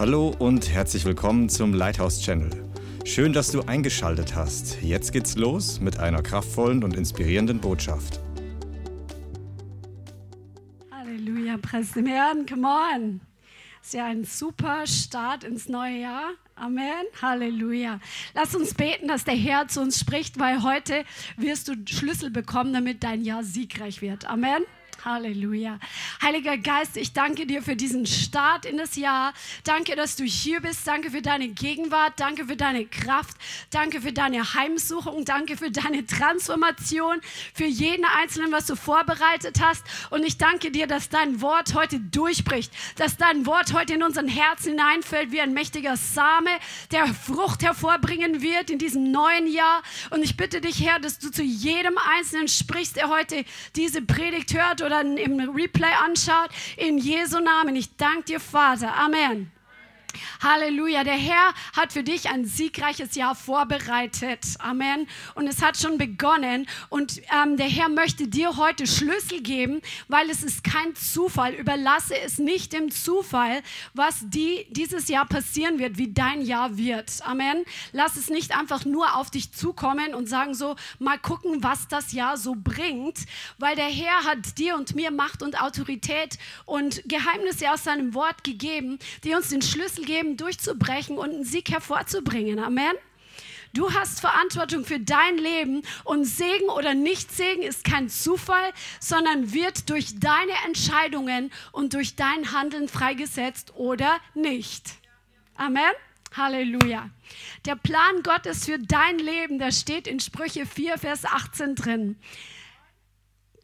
Hallo und herzlich willkommen zum Lighthouse Channel. Schön, dass du eingeschaltet hast. Jetzt geht's los mit einer kraftvollen und inspirierenden Botschaft. Halleluja, preis dem Herrn, come on. Ist ja ein super Start ins neue Jahr. Amen. Halleluja. Lass uns beten, dass der Herr zu uns spricht, weil heute wirst du Schlüssel bekommen, damit dein Jahr siegreich wird. Amen. Halleluja. Heiliger Geist, ich danke dir für diesen Start in das Jahr. Danke, dass du hier bist. Danke für deine Gegenwart. Danke für deine Kraft. Danke für deine Heimsuchung. Danke für deine Transformation. Für jeden Einzelnen, was du vorbereitet hast. Und ich danke dir, dass dein Wort heute durchbricht. Dass dein Wort heute in unseren Herzen hineinfällt wie ein mächtiger Same, der Frucht hervorbringen wird in diesem neuen Jahr. Und ich bitte dich, Herr, dass du zu jedem Einzelnen sprichst, der heute diese Predigt hört oder im Replay anschaut. In Jesu Namen. Ich danke dir, Vater. Amen. Halleluja. Der Herr hat für dich ein siegreiches Jahr vorbereitet. Amen. Und es hat schon begonnen. Und ähm, der Herr möchte dir heute Schlüssel geben, weil es ist kein Zufall. Überlasse es nicht dem Zufall, was die, dieses Jahr passieren wird, wie dein Jahr wird. Amen. Lass es nicht einfach nur auf dich zukommen und sagen so, mal gucken, was das Jahr so bringt, weil der Herr hat dir und mir Macht und Autorität und Geheimnisse aus seinem Wort gegeben, die uns den Schlüssel Schlüssel geben, durchzubrechen und einen Sieg hervorzubringen. Amen. Du hast Verantwortung für dein Leben und Segen oder Nicht-Segen ist kein Zufall, sondern wird durch deine Entscheidungen und durch dein Handeln freigesetzt oder nicht. Amen. Halleluja. Der Plan Gottes für dein Leben, der steht in Sprüche 4, Vers 18 drin.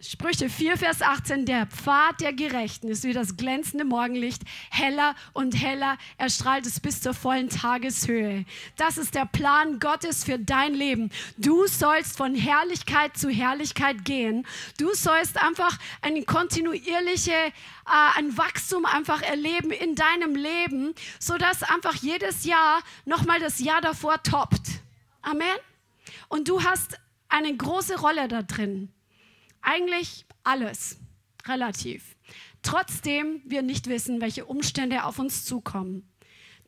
Sprüche 4, Vers 18, der Pfad der Gerechten ist wie das glänzende Morgenlicht, heller und heller erstrahlt es bis zur vollen Tageshöhe. Das ist der Plan Gottes für dein Leben. Du sollst von Herrlichkeit zu Herrlichkeit gehen. Du sollst einfach eine kontinuierliche, äh, ein Wachstum einfach erleben in deinem Leben, sodass einfach jedes Jahr nochmal das Jahr davor toppt. Amen. Und du hast eine große Rolle da drin. Eigentlich alles, relativ. Trotzdem wir nicht wissen, welche Umstände auf uns zukommen.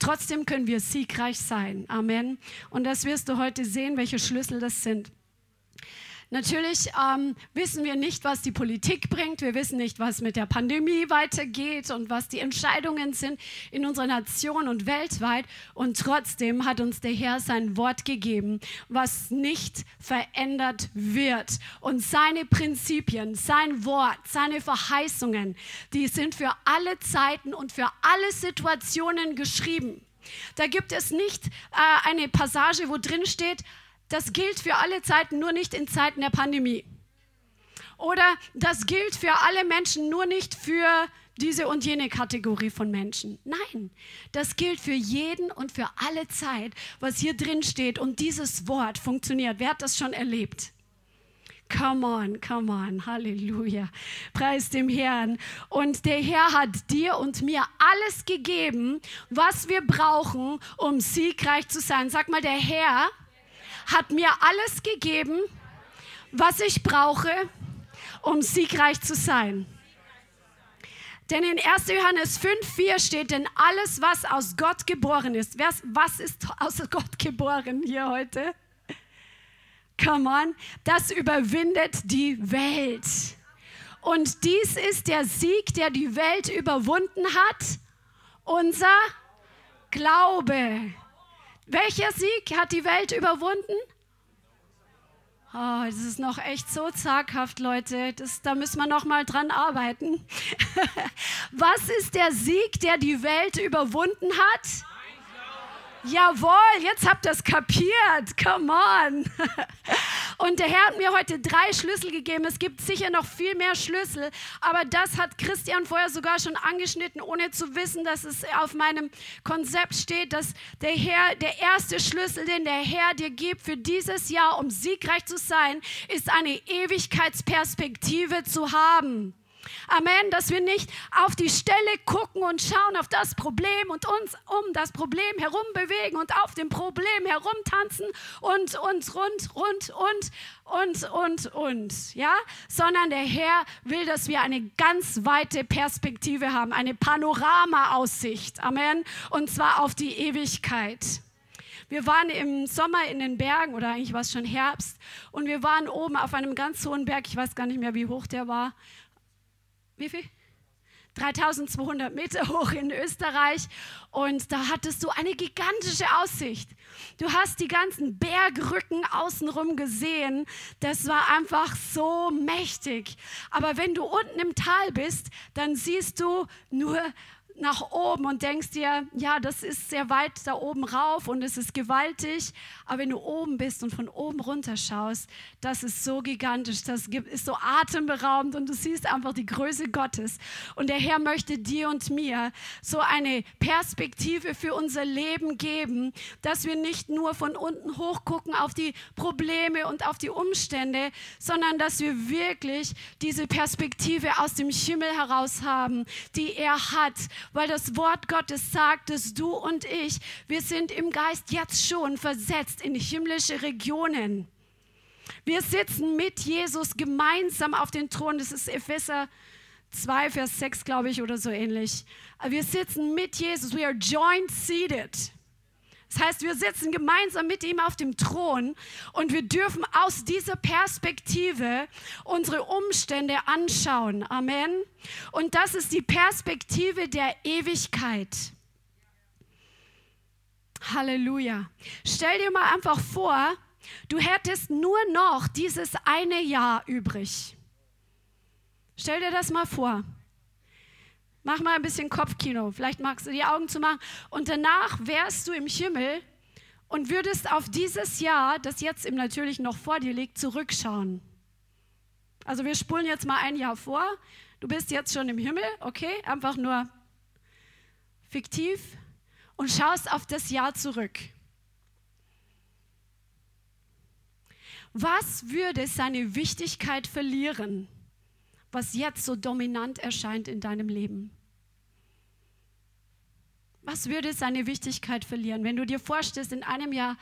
Trotzdem können wir siegreich sein. Amen. Und das wirst du heute sehen, welche Schlüssel das sind. Natürlich ähm, wissen wir nicht, was die Politik bringt. Wir wissen nicht, was mit der Pandemie weitergeht und was die Entscheidungen sind in unserer Nation und weltweit. Und trotzdem hat uns der Herr sein Wort gegeben, was nicht verändert wird. Und seine Prinzipien, sein Wort, seine Verheißungen, die sind für alle Zeiten und für alle Situationen geschrieben. Da gibt es nicht äh, eine Passage, wo drin steht, das gilt für alle Zeiten, nur nicht in Zeiten der Pandemie. Oder das gilt für alle Menschen, nur nicht für diese und jene Kategorie von Menschen. Nein, das gilt für jeden und für alle Zeit, was hier drin steht. Und dieses Wort funktioniert. Wer hat das schon erlebt? Come on, come on, Halleluja. Preis dem Herrn. Und der Herr hat dir und mir alles gegeben, was wir brauchen, um siegreich zu sein. Sag mal, der Herr hat mir alles gegeben, was ich brauche, um siegreich zu sein. Denn in 1. Johannes 5,4 steht, denn alles, was aus Gott geboren ist, was ist aus Gott geboren hier heute? Come on, das überwindet die Welt. Und dies ist der Sieg, der die Welt überwunden hat, unser Glaube. Welcher Sieg hat die Welt überwunden? Oh, das ist noch echt so zaghaft, Leute. Das, da müssen wir noch mal dran arbeiten. Was ist der Sieg, der die Welt überwunden hat? Jawohl, jetzt habt ihr es kapiert. Come on. Und der Herr hat mir heute drei Schlüssel gegeben. Es gibt sicher noch viel mehr Schlüssel, aber das hat Christian vorher sogar schon angeschnitten, ohne zu wissen, dass es auf meinem Konzept steht, dass der Herr, der erste Schlüssel, den der Herr dir gibt für dieses Jahr, um siegreich zu sein, ist eine Ewigkeitsperspektive zu haben. Amen, dass wir nicht auf die Stelle gucken und schauen auf das Problem und uns um das Problem herum bewegen und auf dem Problem herumtanzen und uns rund, rund, und, und, und, und, ja, sondern der Herr will, dass wir eine ganz weite Perspektive haben, eine Panorama-Aussicht. Amen. Und zwar auf die Ewigkeit. Wir waren im Sommer in den Bergen oder eigentlich war es schon Herbst und wir waren oben auf einem ganz hohen Berg. Ich weiß gar nicht mehr, wie hoch der war. Wie viel? 3200 Meter hoch in Österreich und da hattest du eine gigantische Aussicht. Du hast die ganzen Bergrücken außenrum gesehen. Das war einfach so mächtig. Aber wenn du unten im Tal bist, dann siehst du nur nach oben und denkst dir, ja, das ist sehr weit da oben rauf und es ist gewaltig. Aber wenn du oben bist und von oben runter schaust, das ist so gigantisch, das ist so atemberaubend und du siehst einfach die Größe Gottes. Und der Herr möchte dir und mir so eine Perspektive für unser Leben geben, dass wir nicht nur von unten hochgucken auf die Probleme und auf die Umstände, sondern dass wir wirklich diese Perspektive aus dem Himmel heraus haben, die er hat weil das Wort Gottes sagt, dass du und ich, wir sind im Geist jetzt schon versetzt in himmlische Regionen. Wir sitzen mit Jesus gemeinsam auf den Thron. Das ist Epheser 2, Vers 6, glaube ich, oder so ähnlich. Wir sitzen mit Jesus. We are joint seated. Das heißt, wir sitzen gemeinsam mit ihm auf dem Thron und wir dürfen aus dieser Perspektive unsere Umstände anschauen. Amen. Und das ist die Perspektive der Ewigkeit. Halleluja. Stell dir mal einfach vor, du hättest nur noch dieses eine Jahr übrig. Stell dir das mal vor. Mach mal ein bisschen Kopfkino. Vielleicht magst du die Augen zu machen. Und danach wärst du im Himmel und würdest auf dieses Jahr, das jetzt im Natürlichen noch vor dir liegt, zurückschauen. Also wir spulen jetzt mal ein Jahr vor. Du bist jetzt schon im Himmel, okay? Einfach nur fiktiv und schaust auf das Jahr zurück. Was würde seine Wichtigkeit verlieren, was jetzt so dominant erscheint in deinem Leben? Was würde seine Wichtigkeit verlieren? Wenn du dir vorstellst, in einem Jahr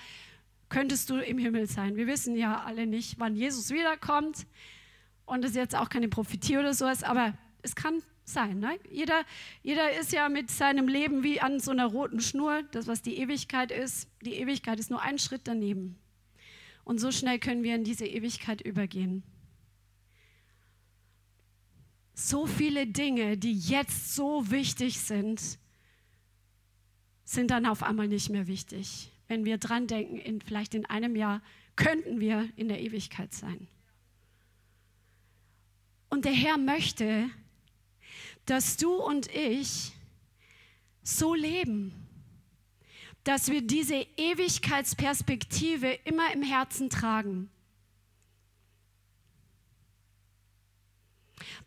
könntest du im Himmel sein. Wir wissen ja alle nicht, wann Jesus wiederkommt. Und das jetzt auch keine Prophetie oder sowas, aber es kann sein. Ne? Jeder, jeder ist ja mit seinem Leben wie an so einer roten Schnur, das, was die Ewigkeit ist. Die Ewigkeit ist nur ein Schritt daneben. Und so schnell können wir in diese Ewigkeit übergehen. So viele Dinge, die jetzt so wichtig sind, sind dann auf einmal nicht mehr wichtig. Wenn wir dran denken, in, vielleicht in einem Jahr könnten wir in der Ewigkeit sein. Und der Herr möchte, dass du und ich so leben, dass wir diese Ewigkeitsperspektive immer im Herzen tragen.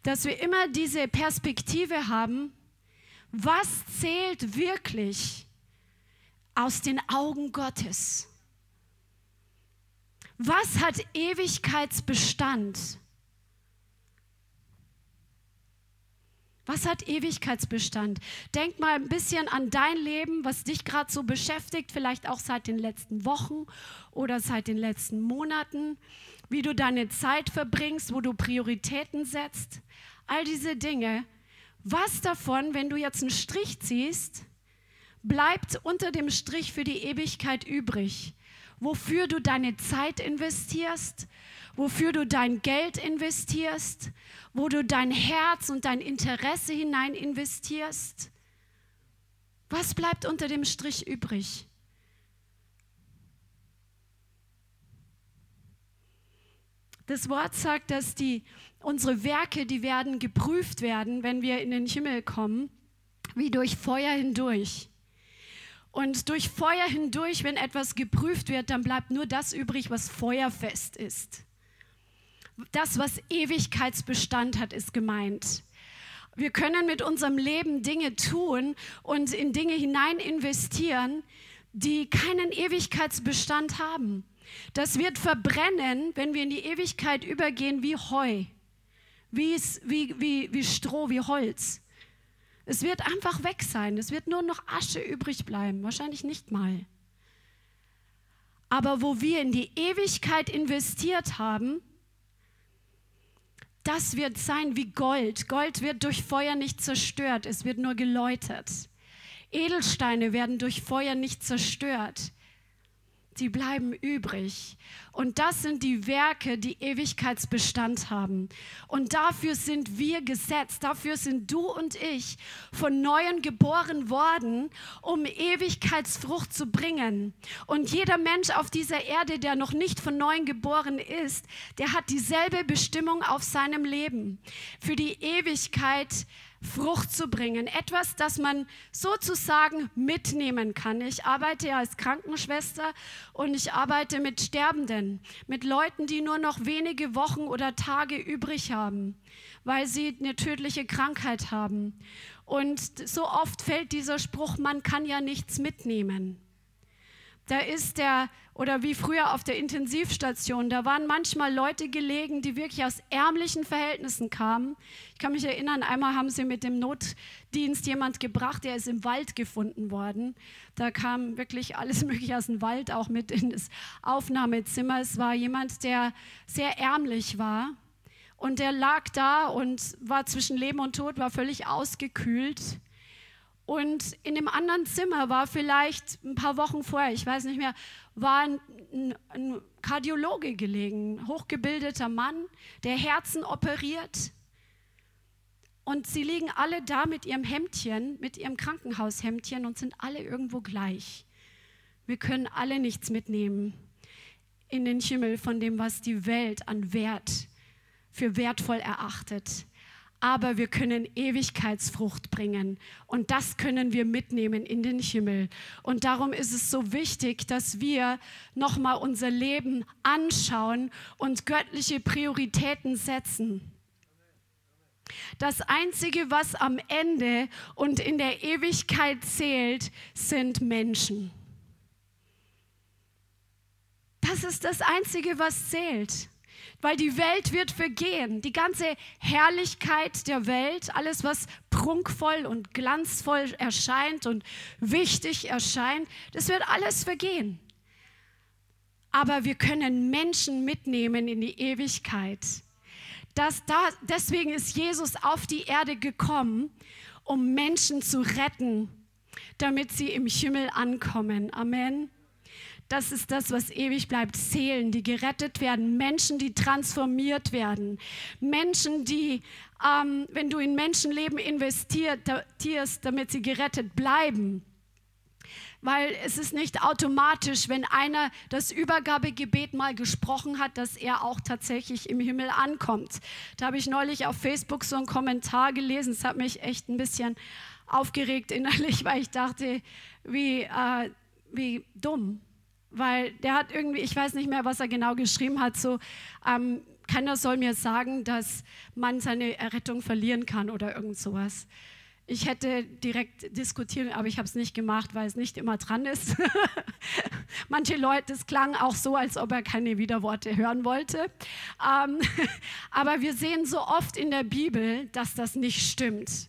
Dass wir immer diese Perspektive haben, was zählt wirklich aus den Augen Gottes. Was hat Ewigkeitsbestand? Was hat Ewigkeitsbestand? Denk mal ein bisschen an dein Leben, was dich gerade so beschäftigt, vielleicht auch seit den letzten Wochen oder seit den letzten Monaten, wie du deine Zeit verbringst, wo du Prioritäten setzt. All diese Dinge. Was davon, wenn du jetzt einen Strich ziehst, bleibt unter dem Strich für die Ewigkeit übrig, wofür du deine Zeit investierst, wofür du dein Geld investierst, wo du dein Herz und dein Interesse hinein investierst. Was bleibt unter dem Strich übrig? Das Wort sagt, dass die, unsere Werke, die werden geprüft werden, wenn wir in den Himmel kommen, wie durch Feuer hindurch. Und durch Feuer hindurch, wenn etwas geprüft wird, dann bleibt nur das übrig, was feuerfest ist. Das, was Ewigkeitsbestand hat, ist gemeint. Wir können mit unserem Leben Dinge tun und in Dinge hinein investieren, die keinen Ewigkeitsbestand haben. Das wird verbrennen, wenn wir in die Ewigkeit übergehen wie Heu, wie, wie, wie, wie Stroh, wie Holz. Es wird einfach weg sein. Es wird nur noch Asche übrig bleiben. Wahrscheinlich nicht mal. Aber wo wir in die Ewigkeit investiert haben, das wird sein wie Gold. Gold wird durch Feuer nicht zerstört, es wird nur geläutert. Edelsteine werden durch Feuer nicht zerstört die bleiben übrig. Und das sind die Werke, die Ewigkeitsbestand haben. Und dafür sind wir gesetzt, dafür sind du und ich von neuem geboren worden, um Ewigkeitsfrucht zu bringen. Und jeder Mensch auf dieser Erde, der noch nicht von neuem geboren ist, der hat dieselbe Bestimmung auf seinem Leben. Für die Ewigkeit Frucht zu bringen. Etwas, das man sozusagen mitnehmen kann. Ich arbeite ja als Krankenschwester und ich arbeite mit Sterbenden, mit Leuten, die nur noch wenige Wochen oder Tage übrig haben, weil sie eine tödliche Krankheit haben. Und so oft fällt dieser Spruch, man kann ja nichts mitnehmen. Da ist der oder wie früher auf der Intensivstation, da waren manchmal Leute gelegen, die wirklich aus ärmlichen Verhältnissen kamen. Ich kann mich erinnern, einmal haben sie mit dem Notdienst jemand gebracht, der ist im Wald gefunden worden. Da kam wirklich alles Mögliche aus dem Wald auch mit in das Aufnahmezimmer. Es war jemand, der sehr ärmlich war. Und der lag da und war zwischen Leben und Tod, war völlig ausgekühlt. Und in dem anderen Zimmer war vielleicht ein paar Wochen vorher, ich weiß nicht mehr, war ein, ein, Kardiologe gelegen, hochgebildeter Mann, der Herzen operiert. Und sie liegen alle da mit ihrem Hemdchen, mit ihrem Krankenhaushemdchen und sind alle irgendwo gleich. Wir können alle nichts mitnehmen in den Himmel von dem, was die Welt an Wert für wertvoll erachtet aber wir können Ewigkeitsfrucht bringen und das können wir mitnehmen in den Himmel. Und darum ist es so wichtig, dass wir nochmal unser Leben anschauen und göttliche Prioritäten setzen. Das Einzige, was am Ende und in der Ewigkeit zählt, sind Menschen. Das ist das Einzige, was zählt weil die Welt wird vergehen. Die ganze Herrlichkeit der Welt, alles, was prunkvoll und glanzvoll erscheint und wichtig erscheint, das wird alles vergehen. Aber wir können Menschen mitnehmen in die Ewigkeit. Das, da, deswegen ist Jesus auf die Erde gekommen, um Menschen zu retten, damit sie im Himmel ankommen. Amen. Das ist das, was ewig bleibt. Seelen, die gerettet werden, Menschen, die transformiert werden, Menschen, die, ähm, wenn du in Menschenleben investierst, damit sie gerettet bleiben. Weil es ist nicht automatisch, wenn einer das Übergabegebet mal gesprochen hat, dass er auch tatsächlich im Himmel ankommt. Da habe ich neulich auf Facebook so einen Kommentar gelesen. Es hat mich echt ein bisschen aufgeregt innerlich, weil ich dachte, wie, äh, wie dumm weil der hat irgendwie, ich weiß nicht mehr, was er genau geschrieben hat, so, ähm, keiner soll mir sagen, dass man seine Errettung verlieren kann oder irgend sowas. Ich hätte direkt diskutieren, aber ich habe es nicht gemacht, weil es nicht immer dran ist. Manche Leute, es klang auch so, als ob er keine Widerworte hören wollte. Ähm, aber wir sehen so oft in der Bibel, dass das nicht stimmt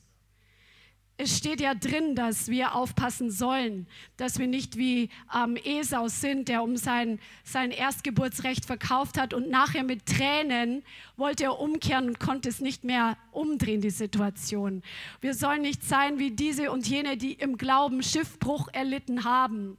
es steht ja drin, dass wir aufpassen sollen, dass wir nicht wie ähm, Esau sind, der um sein, sein Erstgeburtsrecht verkauft hat und nachher mit Tränen wollte er umkehren und konnte es nicht mehr umdrehen, die Situation. Wir sollen nicht sein wie diese und jene, die im Glauben Schiffbruch erlitten haben.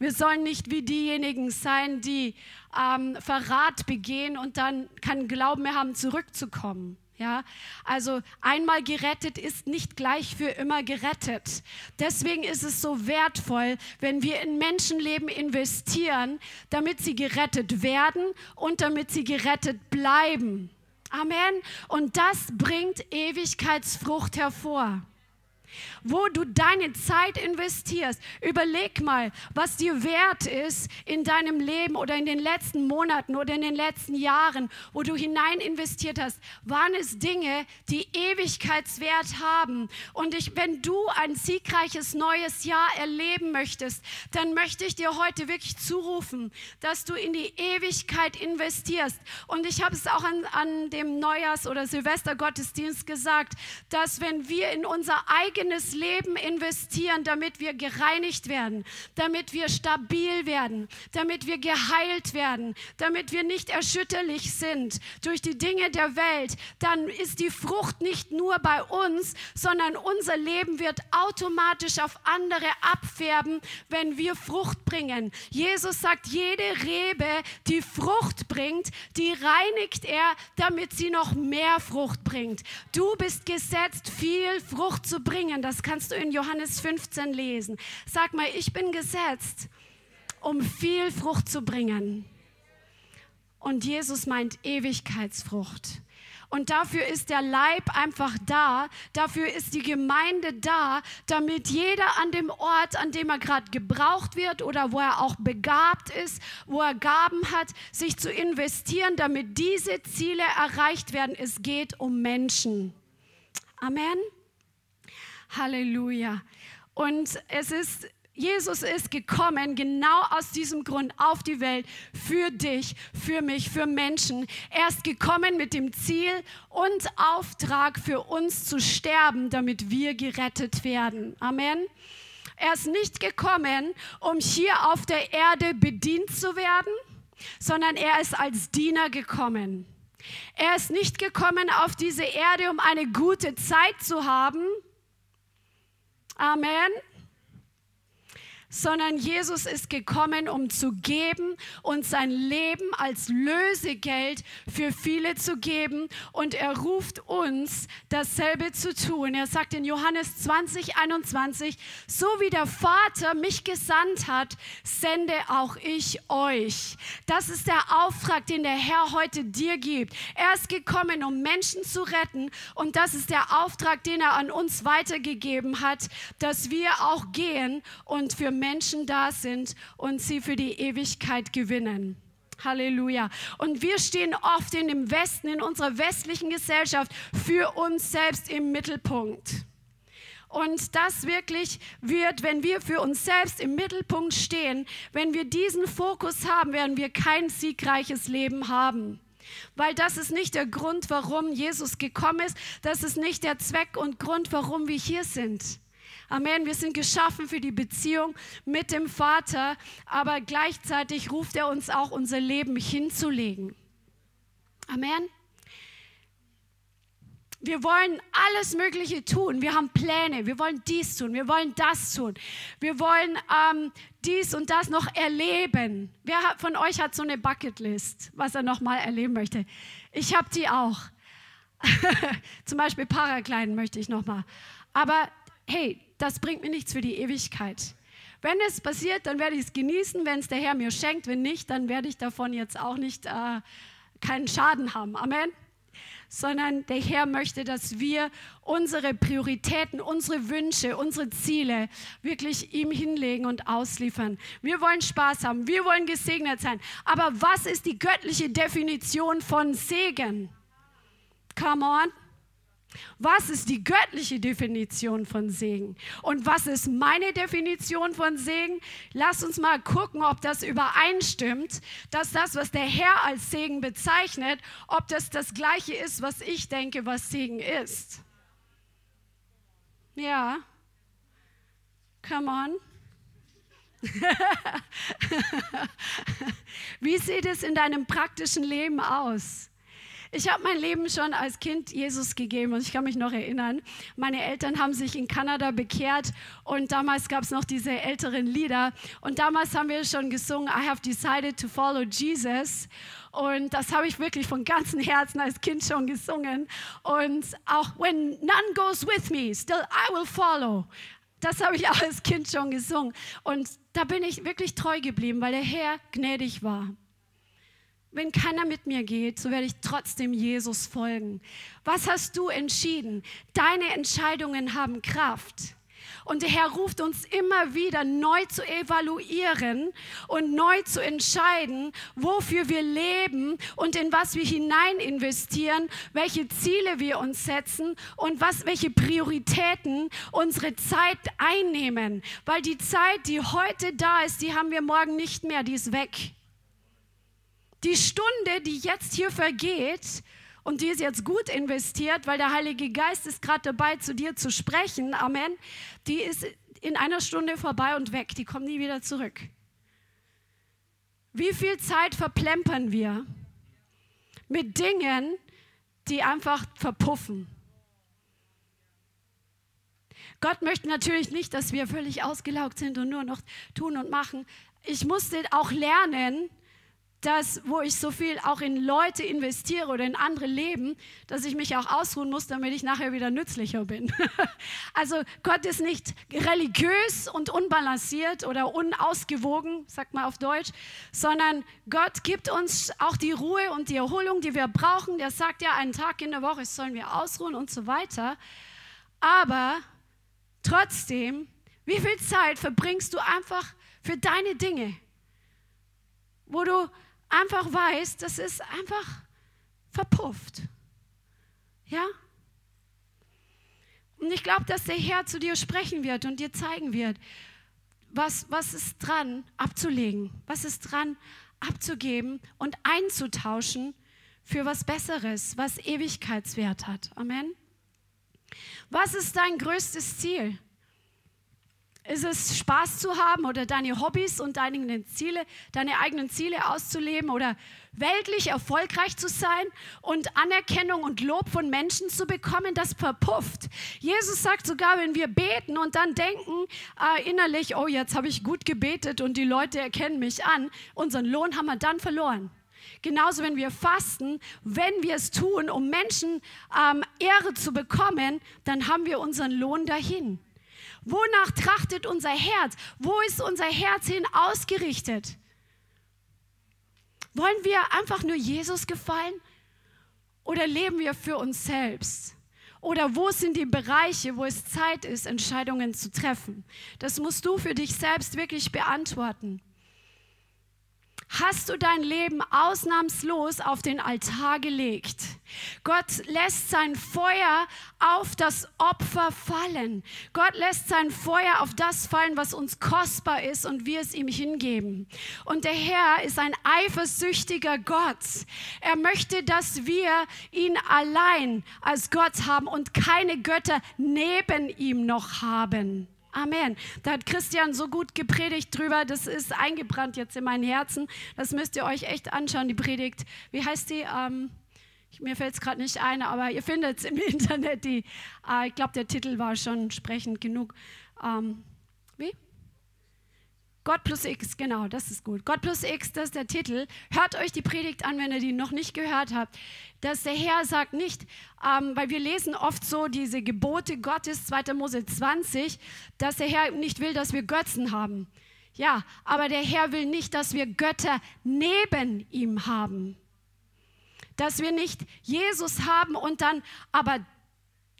Wir sollen nicht wie diejenigen sein, die ähm, Verrat begehen und dann keinen Glauben mehr haben, zurückzukommen. Ja, also einmal gerettet ist nicht gleich für immer gerettet. Deswegen ist es so wertvoll, wenn wir in Menschenleben investieren, damit sie gerettet werden und damit sie gerettet bleiben. Amen. Und das bringt Ewigkeitsfrucht hervor. Wo du deine Zeit investierst. Überleg mal, was dir wert ist in deinem Leben oder in den letzten Monaten oder in den letzten Jahren, wo du hinein investiert hast. Waren es Dinge, die Ewigkeitswert haben? Und ich, wenn du ein siegreiches neues Jahr erleben möchtest, dann möchte ich dir heute wirklich zurufen, dass du in die Ewigkeit investierst. Und ich habe es auch an, an dem Neujahrs- oder Silvestergottesdienst gesagt, dass wenn wir in unser eigenes eigenes Leben investieren, damit wir gereinigt werden, damit wir stabil werden, damit wir geheilt werden, damit wir nicht erschütterlich sind durch die Dinge der Welt, dann ist die Frucht nicht nur bei uns, sondern unser Leben wird automatisch auf andere abfärben, wenn wir Frucht bringen. Jesus sagt, jede Rebe, die Frucht bringt, die reinigt er, damit sie noch mehr Frucht bringt. Du bist gesetzt, viel Frucht zu bringen bringen. Das kannst du in Johannes 15 lesen. Sag mal, ich bin gesetzt, um viel Frucht zu bringen. Und Jesus meint Ewigkeitsfrucht. Und dafür ist der Leib einfach da, dafür ist die Gemeinde da, damit jeder an dem Ort, an dem er gerade gebraucht wird oder wo er auch begabt ist, wo er Gaben hat, sich zu investieren, damit diese Ziele erreicht werden. Es geht um Menschen. Amen. Halleluja. Und es ist Jesus ist gekommen genau aus diesem Grund auf die Welt für dich, für mich, für Menschen. Er ist gekommen mit dem Ziel und Auftrag für uns zu sterben, damit wir gerettet werden. Amen. Er ist nicht gekommen, um hier auf der Erde bedient zu werden, sondern er ist als Diener gekommen. Er ist nicht gekommen auf diese Erde, um eine gute Zeit zu haben, Amen sondern Jesus ist gekommen, um zu geben und sein Leben als Lösegeld für viele zu geben. Und er ruft uns, dasselbe zu tun. Er sagt in Johannes 20, 21, so wie der Vater mich gesandt hat, sende auch ich euch. Das ist der Auftrag, den der Herr heute dir gibt. Er ist gekommen, um Menschen zu retten. Und das ist der Auftrag, den er an uns weitergegeben hat, dass wir auch gehen und für Menschen Menschen da sind und sie für die Ewigkeit gewinnen. Halleluja. Und wir stehen oft in dem Westen, in unserer westlichen Gesellschaft, für uns selbst im Mittelpunkt. Und das wirklich wird, wenn wir für uns selbst im Mittelpunkt stehen, wenn wir diesen Fokus haben, werden wir kein siegreiches Leben haben. Weil das ist nicht der Grund, warum Jesus gekommen ist. Das ist nicht der Zweck und Grund, warum wir hier sind. Amen. Wir sind geschaffen für die Beziehung mit dem Vater, aber gleichzeitig ruft er uns auch, unser Leben hinzulegen. Amen. Wir wollen alles Mögliche tun. Wir haben Pläne. Wir wollen dies tun. Wir wollen das tun. Wir wollen ähm, dies und das noch erleben. Wer von euch hat so eine Bucketlist, was er noch mal erleben möchte? Ich habe die auch. Zum Beispiel Paragliden möchte ich noch mal. Aber hey, das bringt mir nichts für die Ewigkeit. Wenn es passiert, dann werde ich es genießen, wenn es der Herr mir schenkt. Wenn nicht, dann werde ich davon jetzt auch nicht äh, keinen Schaden haben. Amen. Sondern der Herr möchte, dass wir unsere Prioritäten, unsere Wünsche, unsere Ziele wirklich ihm hinlegen und ausliefern. Wir wollen Spaß haben, wir wollen gesegnet sein. Aber was ist die göttliche Definition von Segen? Come on. Was ist die göttliche Definition von Segen? Und was ist meine Definition von Segen? Lass uns mal gucken, ob das übereinstimmt, dass das, was der Herr als Segen bezeichnet, ob das das gleiche ist, was ich denke, was Segen ist. Ja. Come on. Wie sieht es in deinem praktischen Leben aus? Ich habe mein Leben schon als Kind Jesus gegeben und ich kann mich noch erinnern, meine Eltern haben sich in Kanada bekehrt und damals gab es noch diese älteren Lieder und damals haben wir schon gesungen, I have decided to follow Jesus. Und das habe ich wirklich von ganzem Herzen als Kind schon gesungen. Und auch when none goes with me, still I will follow. Das habe ich auch als Kind schon gesungen. Und da bin ich wirklich treu geblieben, weil der Herr gnädig war. Wenn keiner mit mir geht, so werde ich trotzdem Jesus folgen. Was hast du entschieden? Deine Entscheidungen haben Kraft. Und der Herr ruft uns immer wieder neu zu evaluieren und neu zu entscheiden, wofür wir leben und in was wir hinein investieren, welche Ziele wir uns setzen und was, welche Prioritäten unsere Zeit einnehmen. Weil die Zeit, die heute da ist, die haben wir morgen nicht mehr, die ist weg. Die Stunde, die jetzt hier vergeht, und die ist jetzt gut investiert, weil der Heilige Geist ist gerade dabei, zu dir zu sprechen. Amen. Die ist in einer Stunde vorbei und weg. Die kommt nie wieder zurück. Wie viel Zeit verplempern wir mit Dingen, die einfach verpuffen? Gott möchte natürlich nicht, dass wir völlig ausgelaugt sind und nur noch tun und machen. Ich musste auch lernen, dass, wo ich so viel auch in Leute investiere oder in andere Leben, dass ich mich auch ausruhen muss, damit ich nachher wieder nützlicher bin. also Gott ist nicht religiös und unbalanciert oder unausgewogen, sagt man auf Deutsch, sondern Gott gibt uns auch die Ruhe und die Erholung, die wir brauchen. Der sagt ja, einen Tag in der Woche sollen wir ausruhen und so weiter. Aber trotzdem, wie viel Zeit verbringst du einfach für deine Dinge? wo du einfach weißt, das ist einfach verpufft. Ja? Und ich glaube, dass der Herr zu dir sprechen wird und dir zeigen wird, was, was ist dran abzulegen, was ist dran abzugeben und einzutauschen für was Besseres, was Ewigkeitswert hat. Amen. Was ist dein größtes Ziel? Ist es Spaß zu haben oder deine Hobbys und deine Ziele, deine eigenen Ziele auszuleben oder weltlich erfolgreich zu sein und Anerkennung und Lob von Menschen zu bekommen, das verpufft. Jesus sagt sogar, wenn wir beten und dann denken äh, innerlich, oh, jetzt habe ich gut gebetet und die Leute erkennen mich an, unseren Lohn haben wir dann verloren. Genauso, wenn wir fasten, wenn wir es tun, um Menschen ähm, Ehre zu bekommen, dann haben wir unseren Lohn dahin. Wonach trachtet unser Herz? Wo ist unser Herz hin ausgerichtet? Wollen wir einfach nur Jesus gefallen oder leben wir für uns selbst? Oder wo sind die Bereiche, wo es Zeit ist, Entscheidungen zu treffen? Das musst du für dich selbst wirklich beantworten. Hast du dein Leben ausnahmslos auf den Altar gelegt? Gott lässt sein Feuer auf das Opfer fallen. Gott lässt sein Feuer auf das fallen, was uns kostbar ist und wir es ihm hingeben. Und der Herr ist ein eifersüchtiger Gott. Er möchte, dass wir ihn allein als Gott haben und keine Götter neben ihm noch haben. Amen. Da hat Christian so gut gepredigt drüber. Das ist eingebrannt jetzt in mein Herzen. Das müsst ihr euch echt anschauen, die Predigt. Wie heißt die? Ähm, mir fällt es gerade nicht ein, aber ihr findet es im Internet. Die, äh, ich glaube, der Titel war schon sprechend genug. Ähm, wie? Gott plus X, genau, das ist gut. Gott plus X, das ist der Titel. Hört euch die Predigt an, wenn ihr die noch nicht gehört habt. Dass der Herr sagt nicht, ähm, weil wir lesen oft so diese Gebote Gottes, 2. Mose 20, dass der Herr nicht will, dass wir Götzen haben. Ja, aber der Herr will nicht, dass wir Götter neben ihm haben. Dass wir nicht Jesus haben und dann aber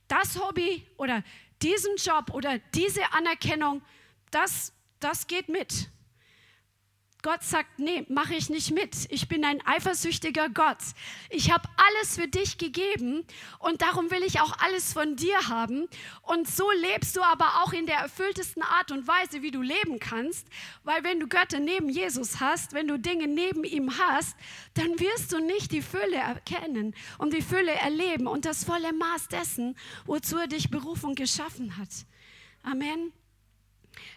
das Hobby oder diesen Job oder diese Anerkennung, das das geht mit. Gott sagt, nee, mache ich nicht mit. Ich bin ein eifersüchtiger Gott. Ich habe alles für dich gegeben und darum will ich auch alles von dir haben. Und so lebst du aber auch in der erfülltesten Art und Weise, wie du leben kannst. Weil wenn du Götter neben Jesus hast, wenn du Dinge neben ihm hast, dann wirst du nicht die Fülle erkennen und die Fülle erleben und das volle Maß dessen, wozu er dich berufen und geschaffen hat. Amen.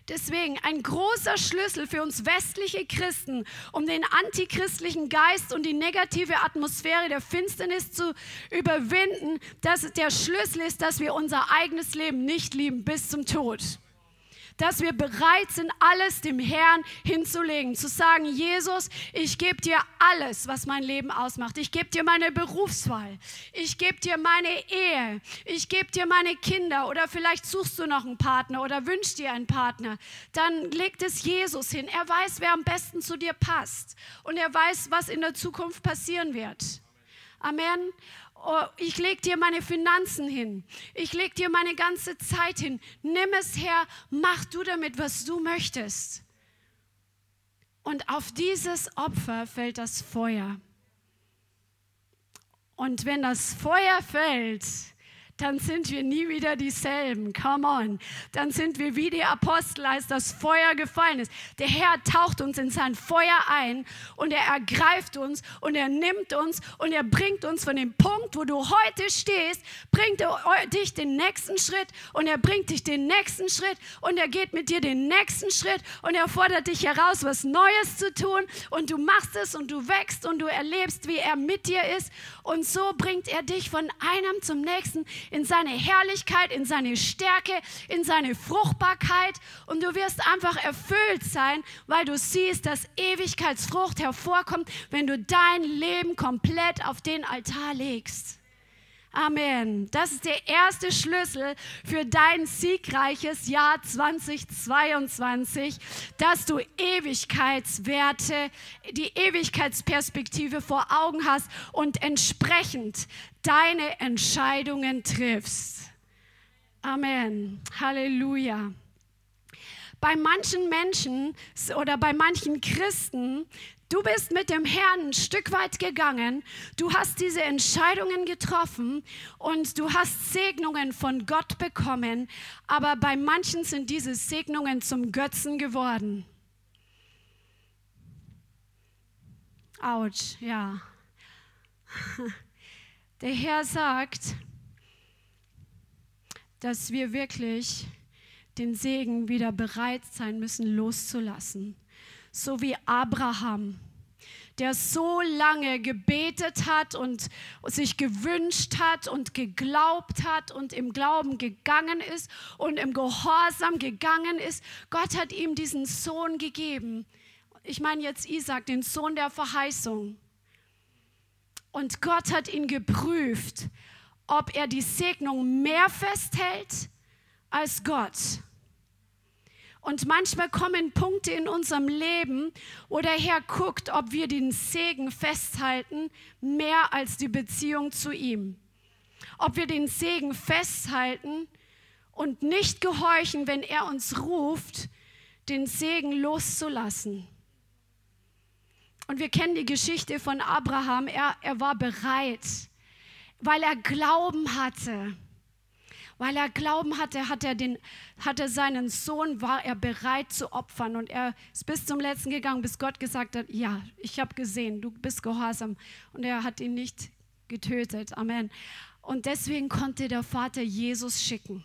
Deswegen ein großer Schlüssel für uns westliche Christen, um den antichristlichen Geist und die negative Atmosphäre der Finsternis zu überwinden, dass der Schlüssel ist, dass wir unser eigenes Leben nicht lieben bis zum Tod. Dass wir bereit sind, alles dem Herrn hinzulegen, zu sagen, Jesus, ich gebe dir alles, was mein Leben ausmacht. Ich gebe dir meine Berufswahl, ich gebe dir meine Ehe, ich gebe dir meine Kinder oder vielleicht suchst du noch einen Partner oder wünschst dir einen Partner. Dann legt es Jesus hin. Er weiß, wer am besten zu dir passt und er weiß, was in der Zukunft passieren wird. Amen oh, ich lege dir meine Finanzen hin, ich lege dir meine ganze Zeit hin. Nimm es her, mach du damit, was du möchtest. Und auf dieses Opfer fällt das Feuer. Und wenn das Feuer fällt, dann sind wir nie wieder dieselben. Come on. Dann sind wir wie die Apostel, als das Feuer gefallen ist. Der Herr taucht uns in sein Feuer ein und er ergreift uns und er nimmt uns und er bringt uns von dem Punkt, wo du heute stehst, bringt er dich den nächsten Schritt und er bringt dich den nächsten Schritt und er geht mit dir den nächsten Schritt und er fordert dich heraus, was Neues zu tun und du machst es und du wächst und du erlebst, wie er mit dir ist und so bringt er dich von einem zum nächsten in seine Herrlichkeit, in seine Stärke, in seine Fruchtbarkeit und du wirst einfach erfüllt sein, weil du siehst, dass Ewigkeitsfrucht hervorkommt, wenn du dein Leben komplett auf den Altar legst. Amen. Das ist der erste Schlüssel für dein siegreiches Jahr 2022, dass du Ewigkeitswerte, die Ewigkeitsperspektive vor Augen hast und entsprechend deine Entscheidungen triffst. Amen. Halleluja. Bei manchen Menschen oder bei manchen Christen Du bist mit dem Herrn ein Stück weit gegangen, du hast diese Entscheidungen getroffen und du hast Segnungen von Gott bekommen, aber bei manchen sind diese Segnungen zum Götzen geworden. Autsch, ja. Der Herr sagt, dass wir wirklich den Segen wieder bereit sein müssen loszulassen so wie Abraham, der so lange gebetet hat und sich gewünscht hat und geglaubt hat und im Glauben gegangen ist und im Gehorsam gegangen ist. Gott hat ihm diesen Sohn gegeben. Ich meine jetzt Isaac, den Sohn der Verheißung. Und Gott hat ihn geprüft, ob er die Segnung mehr festhält als Gott. Und manchmal kommen Punkte in unserem Leben, wo der Herr guckt, ob wir den Segen festhalten, mehr als die Beziehung zu ihm. Ob wir den Segen festhalten und nicht gehorchen, wenn er uns ruft, den Segen loszulassen. Und wir kennen die Geschichte von Abraham. Er, er war bereit, weil er Glauben hatte. Weil er Glauben hatte, hat er, den, hat er seinen Sohn, war er bereit zu opfern. Und er ist bis zum Letzten gegangen, bis Gott gesagt hat, ja, ich habe gesehen, du bist gehorsam. Und er hat ihn nicht getötet. Amen. Und deswegen konnte der Vater Jesus schicken.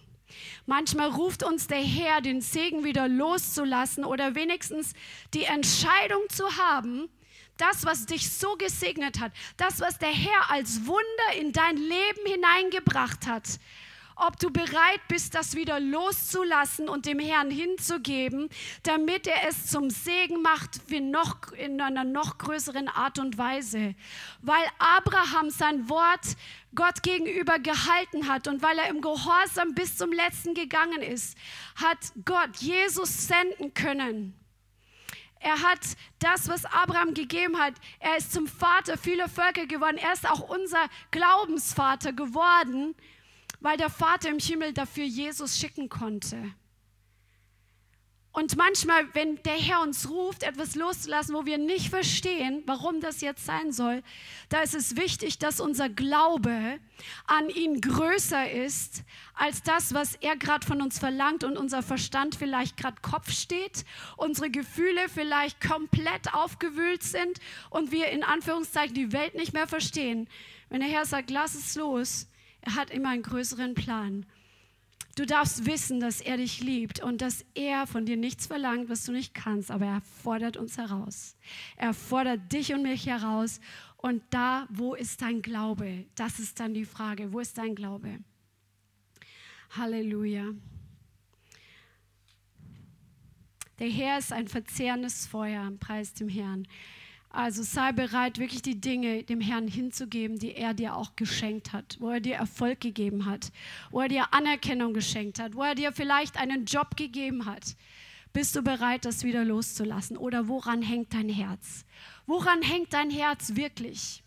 Manchmal ruft uns der Herr, den Segen wieder loszulassen oder wenigstens die Entscheidung zu haben, das, was dich so gesegnet hat, das, was der Herr als Wunder in dein Leben hineingebracht hat, ob du bereit bist, das wieder loszulassen und dem Herrn hinzugeben, damit er es zum Segen macht noch, in einer noch größeren Art und Weise. Weil Abraham sein Wort Gott gegenüber gehalten hat und weil er im Gehorsam bis zum letzten gegangen ist, hat Gott Jesus senden können. Er hat das, was Abraham gegeben hat, er ist zum Vater vieler Völker geworden. Er ist auch unser Glaubensvater geworden weil der Vater im Himmel dafür Jesus schicken konnte. Und manchmal, wenn der Herr uns ruft, etwas loszulassen, wo wir nicht verstehen, warum das jetzt sein soll, da ist es wichtig, dass unser Glaube an ihn größer ist als das, was er gerade von uns verlangt und unser Verstand vielleicht gerade Kopf steht, unsere Gefühle vielleicht komplett aufgewühlt sind und wir in Anführungszeichen die Welt nicht mehr verstehen. Wenn der Herr sagt, lass es los, er hat immer einen größeren Plan. Du darfst wissen, dass er dich liebt und dass er von dir nichts verlangt, was du nicht kannst, aber er fordert uns heraus. Er fordert dich und mich heraus. Und da, wo ist dein Glaube? Das ist dann die Frage. Wo ist dein Glaube? Halleluja. Der Herr ist ein verzehrendes Feuer, preis dem Herrn. Also sei bereit, wirklich die Dinge dem Herrn hinzugeben, die er dir auch geschenkt hat, wo er dir Erfolg gegeben hat, wo er dir Anerkennung geschenkt hat, wo er dir vielleicht einen Job gegeben hat. Bist du bereit, das wieder loszulassen? Oder woran hängt dein Herz? Woran hängt dein Herz wirklich?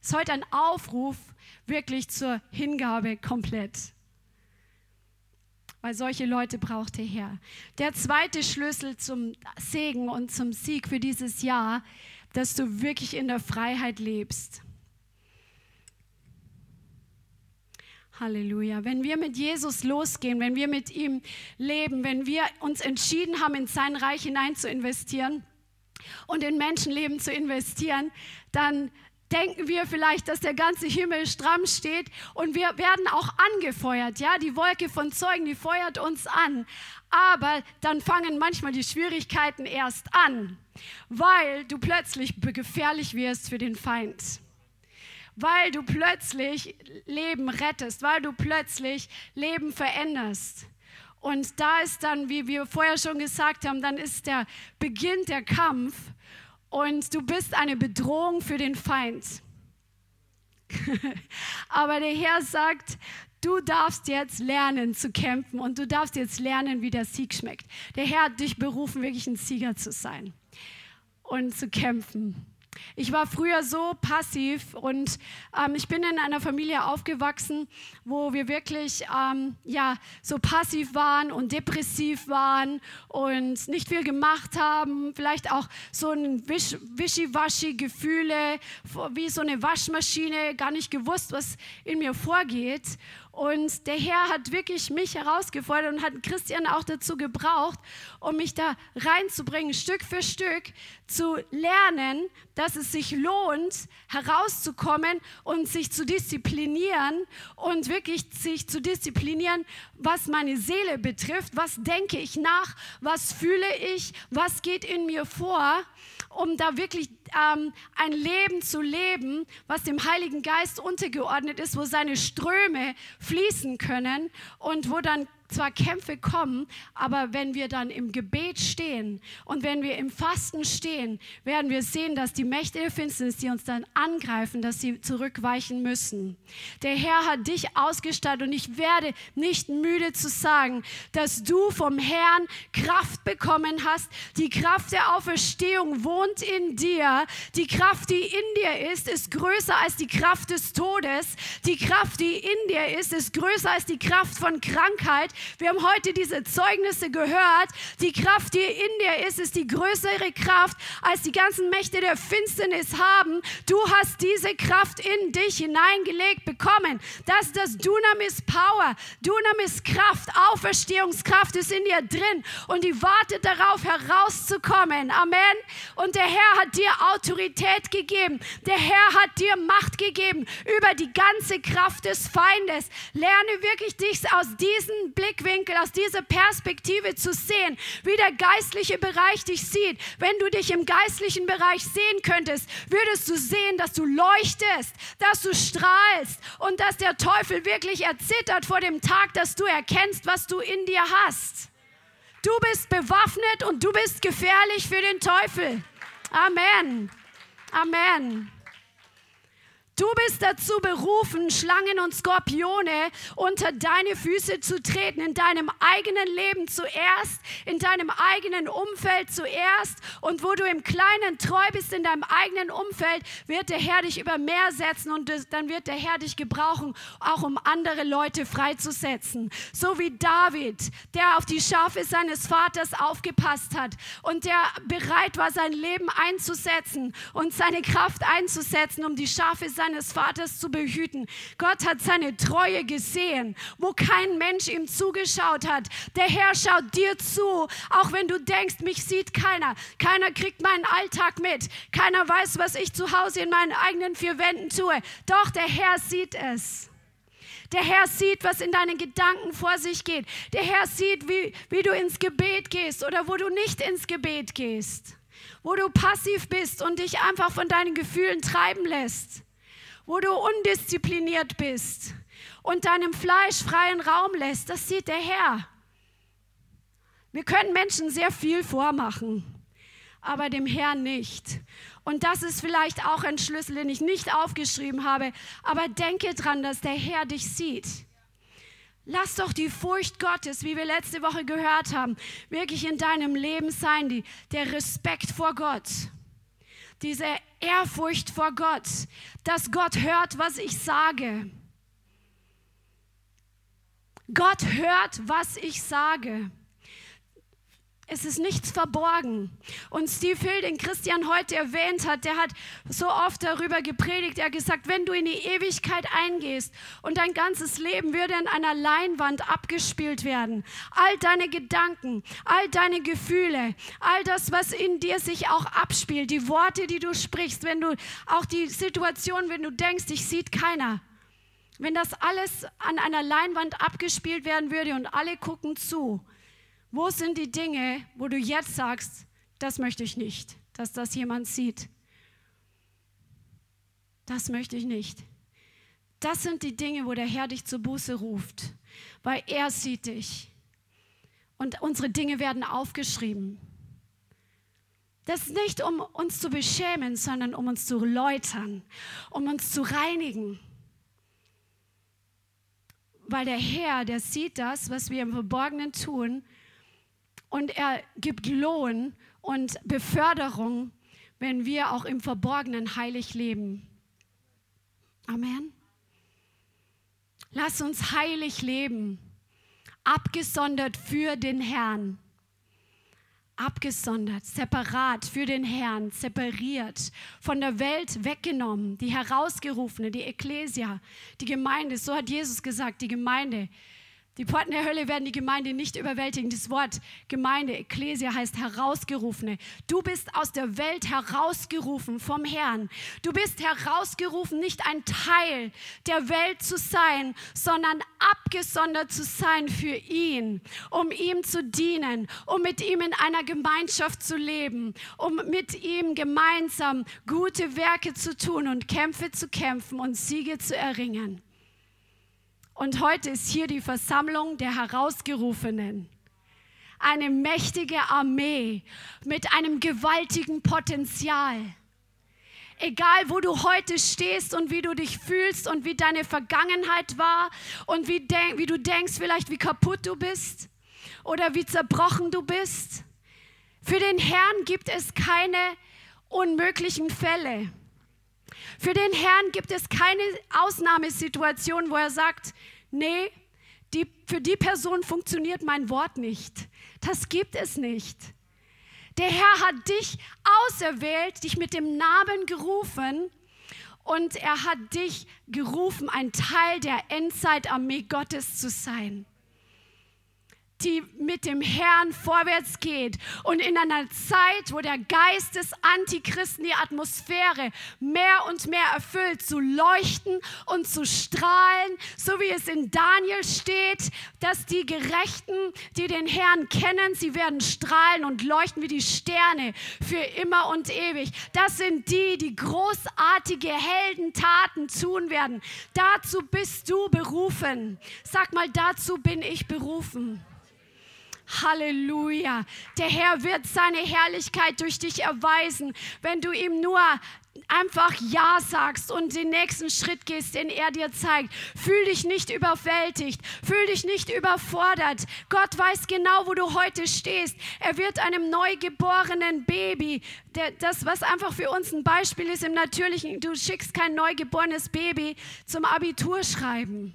Es ist heute ein Aufruf wirklich zur Hingabe komplett. Weil solche Leute braucht der Herr. Der zweite Schlüssel zum Segen und zum Sieg für dieses Jahr dass du wirklich in der Freiheit lebst. Halleluja. Wenn wir mit Jesus losgehen, wenn wir mit ihm leben, wenn wir uns entschieden haben, in sein Reich hinein zu investieren und in Menschenleben zu investieren, dann denken wir vielleicht, dass der ganze Himmel stramm steht und wir werden auch angefeuert. Ja, die Wolke von Zeugen, die feuert uns an. Aber dann fangen manchmal die Schwierigkeiten erst an, weil du plötzlich gefährlich wirst für den Feind. Weil du plötzlich Leben rettest, weil du plötzlich Leben veränderst. Und da ist dann, wie wir vorher schon gesagt haben, dann ist der Beginn der Kampf und du bist eine Bedrohung für den Feind. Aber der Herr sagt, du darfst jetzt lernen zu kämpfen und du darfst jetzt lernen, wie der Sieg schmeckt. Der Herr hat dich berufen, wirklich ein Sieger zu sein und zu kämpfen. Ich war früher so passiv und ähm, ich bin in einer Familie aufgewachsen, wo wir wirklich ähm, ja, so passiv waren und depressiv waren und nicht viel gemacht haben. Vielleicht auch so ein Wisch, wischiwaschi Gefühle, wie so eine Waschmaschine, gar nicht gewusst, was in mir vorgeht. Und der Herr hat wirklich mich herausgefordert und hat Christian auch dazu gebraucht, um mich da reinzubringen, Stück für Stück zu lernen, dass es sich lohnt, herauszukommen und sich zu disziplinieren und wirklich sich zu disziplinieren, was meine Seele betrifft, was denke ich nach, was fühle ich, was geht in mir vor um da wirklich ähm, ein Leben zu leben, was dem Heiligen Geist untergeordnet ist, wo seine Ströme fließen können und wo dann zwar Kämpfe kommen, aber wenn wir dann im Gebet stehen und wenn wir im Fasten stehen, werden wir sehen, dass die Mächte der Finsternis, die uns dann angreifen, dass sie zurückweichen müssen. Der Herr hat dich ausgestattet und ich werde nicht müde zu sagen, dass du vom Herrn Kraft bekommen hast. Die Kraft der Auferstehung wohnt in dir. Die Kraft, die in dir ist, ist größer als die Kraft des Todes. Die Kraft, die in dir ist, ist größer als die Kraft von Krankheit. Wir haben heute diese Zeugnisse gehört. Die Kraft, die in dir ist, ist die größere Kraft, als die ganzen Mächte der Finsternis haben. Du hast diese Kraft in dich hineingelegt bekommen. Das ist das Dunamis Power. Dunamis Kraft, Auferstehungskraft ist in dir drin und die wartet darauf herauszukommen. Amen. Und der Herr hat dir Autorität gegeben. Der Herr hat dir Macht gegeben über die ganze Kraft des Feindes. Lerne wirklich dich aus diesem Blick Blickwinkel, aus dieser Perspektive zu sehen, wie der geistliche Bereich dich sieht. Wenn du dich im geistlichen Bereich sehen könntest, würdest du sehen, dass du leuchtest, dass du strahlst und dass der Teufel wirklich erzittert vor dem Tag, dass du erkennst, was du in dir hast. Du bist bewaffnet und du bist gefährlich für den Teufel. Amen. Amen. Du bist dazu berufen, Schlangen und Skorpione unter deine Füße zu treten, in deinem eigenen Leben zuerst, in deinem eigenen Umfeld zuerst. Und wo du im Kleinen treu bist in deinem eigenen Umfeld, wird der Herr dich über Meer setzen und dann wird der Herr dich gebrauchen, auch um andere Leute freizusetzen. So wie David, der auf die Schafe seines Vaters aufgepasst hat und der bereit war, sein Leben einzusetzen und seine Kraft einzusetzen, um die Schafe seines seines Vaters zu behüten. Gott hat seine Treue gesehen, wo kein Mensch ihm zugeschaut hat. Der Herr schaut dir zu, auch wenn du denkst, mich sieht keiner. Keiner kriegt meinen Alltag mit. Keiner weiß, was ich zu Hause in meinen eigenen vier Wänden tue. Doch der Herr sieht es. Der Herr sieht, was in deinen Gedanken vor sich geht. Der Herr sieht, wie, wie du ins Gebet gehst oder wo du nicht ins Gebet gehst. Wo du passiv bist und dich einfach von deinen Gefühlen treiben lässt wo du undiszipliniert bist und deinem Fleisch freien Raum lässt, das sieht der Herr. Wir können Menschen sehr viel vormachen, aber dem Herrn nicht. Und das ist vielleicht auch ein Schlüssel, den ich nicht aufgeschrieben habe, aber denke dran, dass der Herr dich sieht. Lass doch die Furcht Gottes, wie wir letzte Woche gehört haben, wirklich in deinem Leben sein, die, der Respekt vor Gott, diese Ehrfurcht vor Gott, dass Gott hört, was ich sage. Gott hört, was ich sage. Es ist nichts verborgen. Und Steve Hill, den Christian heute erwähnt hat, der hat so oft darüber gepredigt. Er hat gesagt, wenn du in die Ewigkeit eingehst und dein ganzes Leben würde an einer Leinwand abgespielt werden, all deine Gedanken, all deine Gefühle, all das, was in dir sich auch abspielt, die Worte, die du sprichst, wenn du auch die Situation, wenn du denkst, dich sieht keiner. Wenn das alles an einer Leinwand abgespielt werden würde und alle gucken zu, wo sind die Dinge, wo du jetzt sagst, das möchte ich nicht, dass das jemand sieht? Das möchte ich nicht. Das sind die Dinge, wo der Herr dich zur Buße ruft, weil er sieht dich. Und unsere Dinge werden aufgeschrieben. Das ist nicht, um uns zu beschämen, sondern um uns zu läutern, um uns zu reinigen. Weil der Herr, der sieht das, was wir im Verborgenen tun, und er gibt Lohn und Beförderung, wenn wir auch im Verborgenen heilig leben. Amen. Lass uns heilig leben, abgesondert für den Herrn. Abgesondert, separat für den Herrn, separiert, von der Welt weggenommen, die Herausgerufene, die Ekklesia, die Gemeinde, so hat Jesus gesagt, die Gemeinde die Pforten der Hölle werden die Gemeinde nicht überwältigen. Das Wort Gemeinde, Ekklesia heißt herausgerufene. Du bist aus der Welt herausgerufen vom Herrn. Du bist herausgerufen, nicht ein Teil der Welt zu sein, sondern abgesondert zu sein für ihn, um ihm zu dienen, um mit ihm in einer Gemeinschaft zu leben, um mit ihm gemeinsam gute Werke zu tun und Kämpfe zu kämpfen und Siege zu erringen. Und heute ist hier die Versammlung der Herausgerufenen. Eine mächtige Armee mit einem gewaltigen Potenzial. Egal, wo du heute stehst und wie du dich fühlst und wie deine Vergangenheit war und wie, wie du denkst vielleicht, wie kaputt du bist oder wie zerbrochen du bist. Für den Herrn gibt es keine unmöglichen Fälle. Für den Herrn gibt es keine Ausnahmesituation, wo er sagt, nee, die, für die Person funktioniert mein Wort nicht. Das gibt es nicht. Der Herr hat dich auserwählt, dich mit dem Namen gerufen und er hat dich gerufen, ein Teil der Endzeitarmee Gottes zu sein die mit dem Herrn vorwärts geht. Und in einer Zeit, wo der Geist des Antichristen die Atmosphäre mehr und mehr erfüllt, zu leuchten und zu strahlen, so wie es in Daniel steht, dass die Gerechten, die den Herrn kennen, sie werden strahlen und leuchten wie die Sterne für immer und ewig. Das sind die, die großartige Heldentaten tun werden. Dazu bist du berufen. Sag mal, dazu bin ich berufen. Halleluja. Der Herr wird seine Herrlichkeit durch dich erweisen, wenn du ihm nur einfach Ja sagst und den nächsten Schritt gehst, den er dir zeigt. Fühl dich nicht überwältigt, fühl dich nicht überfordert. Gott weiß genau, wo du heute stehst. Er wird einem neugeborenen Baby, der, das, was einfach für uns ein Beispiel ist im Natürlichen, du schickst kein neugeborenes Baby zum Abitur schreiben.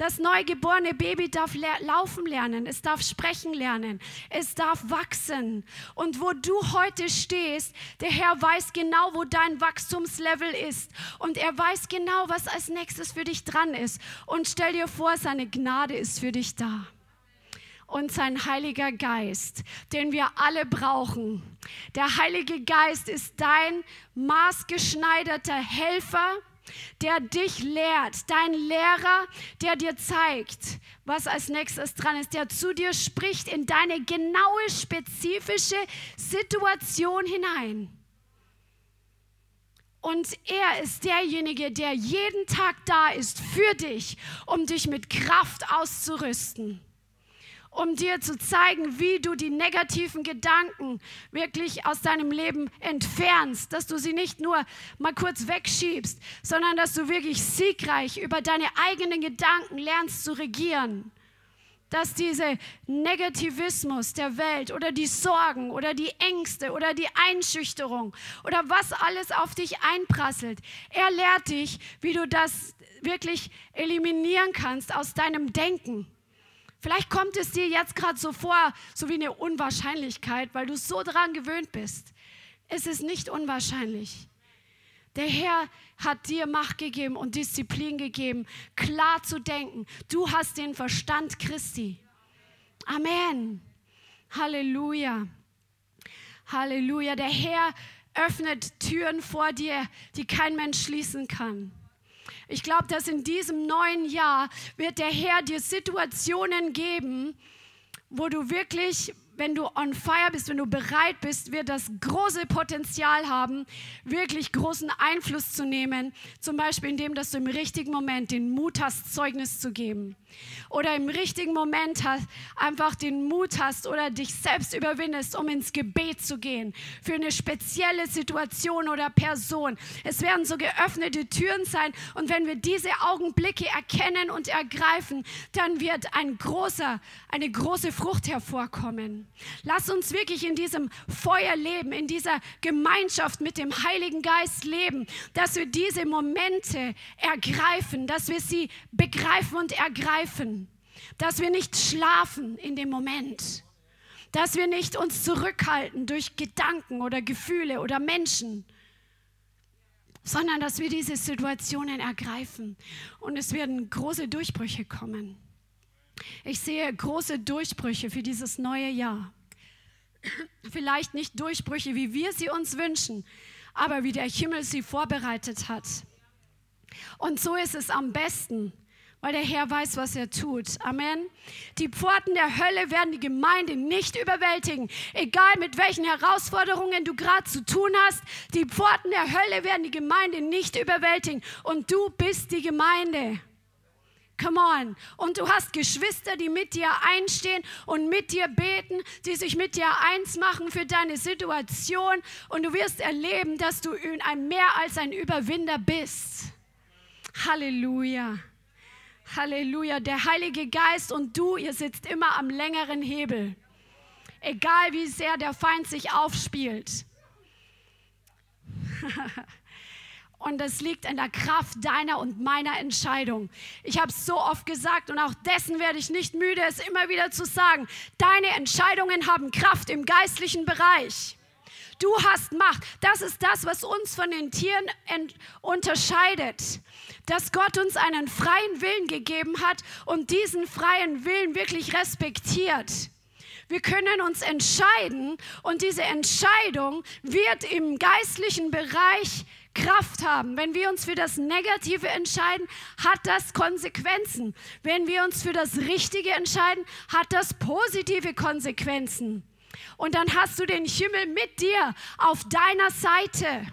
Das neugeborene Baby darf le laufen lernen, es darf sprechen lernen, es darf wachsen. Und wo du heute stehst, der Herr weiß genau, wo dein Wachstumslevel ist. Und er weiß genau, was als nächstes für dich dran ist. Und stell dir vor, seine Gnade ist für dich da und sein Heiliger Geist, den wir alle brauchen. Der Heilige Geist ist dein maßgeschneiderter Helfer, der dich lehrt, dein Lehrer, der dir zeigt, was als nächstes dran ist, der zu dir spricht in deine genaue, spezifische Situation hinein. Und er ist derjenige, der jeden Tag da ist für dich, um dich mit Kraft auszurüsten um dir zu zeigen, wie du die negativen Gedanken wirklich aus deinem Leben entfernst, dass du sie nicht nur mal kurz wegschiebst, sondern dass du wirklich siegreich über deine eigenen Gedanken lernst zu regieren. Dass dieser Negativismus der Welt oder die Sorgen oder die Ängste oder die Einschüchterung oder was alles auf dich einprasselt, er lehrt dich, wie du das wirklich eliminieren kannst aus deinem Denken. Vielleicht kommt es dir jetzt gerade so vor, so wie eine Unwahrscheinlichkeit, weil du so daran gewöhnt bist. Es ist nicht unwahrscheinlich. Der Herr hat dir Macht gegeben und Disziplin gegeben, klar zu denken. Du hast den Verstand Christi. Amen. Halleluja. Halleluja. Der Herr öffnet Türen vor dir, die kein Mensch schließen kann. Ich glaube, dass in diesem neuen Jahr wird der Herr dir Situationen geben, wo du wirklich wenn du on fire bist, wenn du bereit bist, wird das große Potenzial haben, wirklich großen Einfluss zu nehmen. Zum Beispiel indem, dass du im richtigen Moment den Mut hast, Zeugnis zu geben. Oder im richtigen Moment hast, einfach den Mut hast oder dich selbst überwindest, um ins Gebet zu gehen. Für eine spezielle Situation oder Person. Es werden so geöffnete Türen sein. Und wenn wir diese Augenblicke erkennen und ergreifen, dann wird ein großer, eine große Frucht hervorkommen. Lass uns wirklich in diesem Feuer leben, in dieser Gemeinschaft mit dem Heiligen Geist leben, dass wir diese Momente ergreifen, dass wir sie begreifen und ergreifen, dass wir nicht schlafen in dem Moment, dass wir nicht uns zurückhalten durch Gedanken oder Gefühle oder Menschen, sondern dass wir diese Situationen ergreifen und es werden große Durchbrüche kommen. Ich sehe große Durchbrüche für dieses neue Jahr. Vielleicht nicht Durchbrüche, wie wir sie uns wünschen, aber wie der Himmel sie vorbereitet hat. Und so ist es am besten, weil der Herr weiß, was er tut. Amen. Die Pforten der Hölle werden die Gemeinde nicht überwältigen, egal mit welchen Herausforderungen du gerade zu tun hast. Die Pforten der Hölle werden die Gemeinde nicht überwältigen und du bist die Gemeinde. Come on. Und du hast Geschwister, die mit dir einstehen und mit dir beten, die sich mit dir eins machen für deine Situation. Und du wirst erleben, dass du ein mehr als ein Überwinder bist. Halleluja. Halleluja. Der Heilige Geist und du, ihr sitzt immer am längeren Hebel. Egal wie sehr der Feind sich aufspielt. Und es liegt in der Kraft deiner und meiner Entscheidung. Ich habe es so oft gesagt und auch dessen werde ich nicht müde, es immer wieder zu sagen. Deine Entscheidungen haben Kraft im geistlichen Bereich. Du hast Macht. Das ist das, was uns von den Tieren unterscheidet. Dass Gott uns einen freien Willen gegeben hat und diesen freien Willen wirklich respektiert. Wir können uns entscheiden und diese Entscheidung wird im geistlichen Bereich Kraft haben. Wenn wir uns für das Negative entscheiden, hat das Konsequenzen. Wenn wir uns für das Richtige entscheiden, hat das positive Konsequenzen. Und dann hast du den Himmel mit dir auf deiner Seite.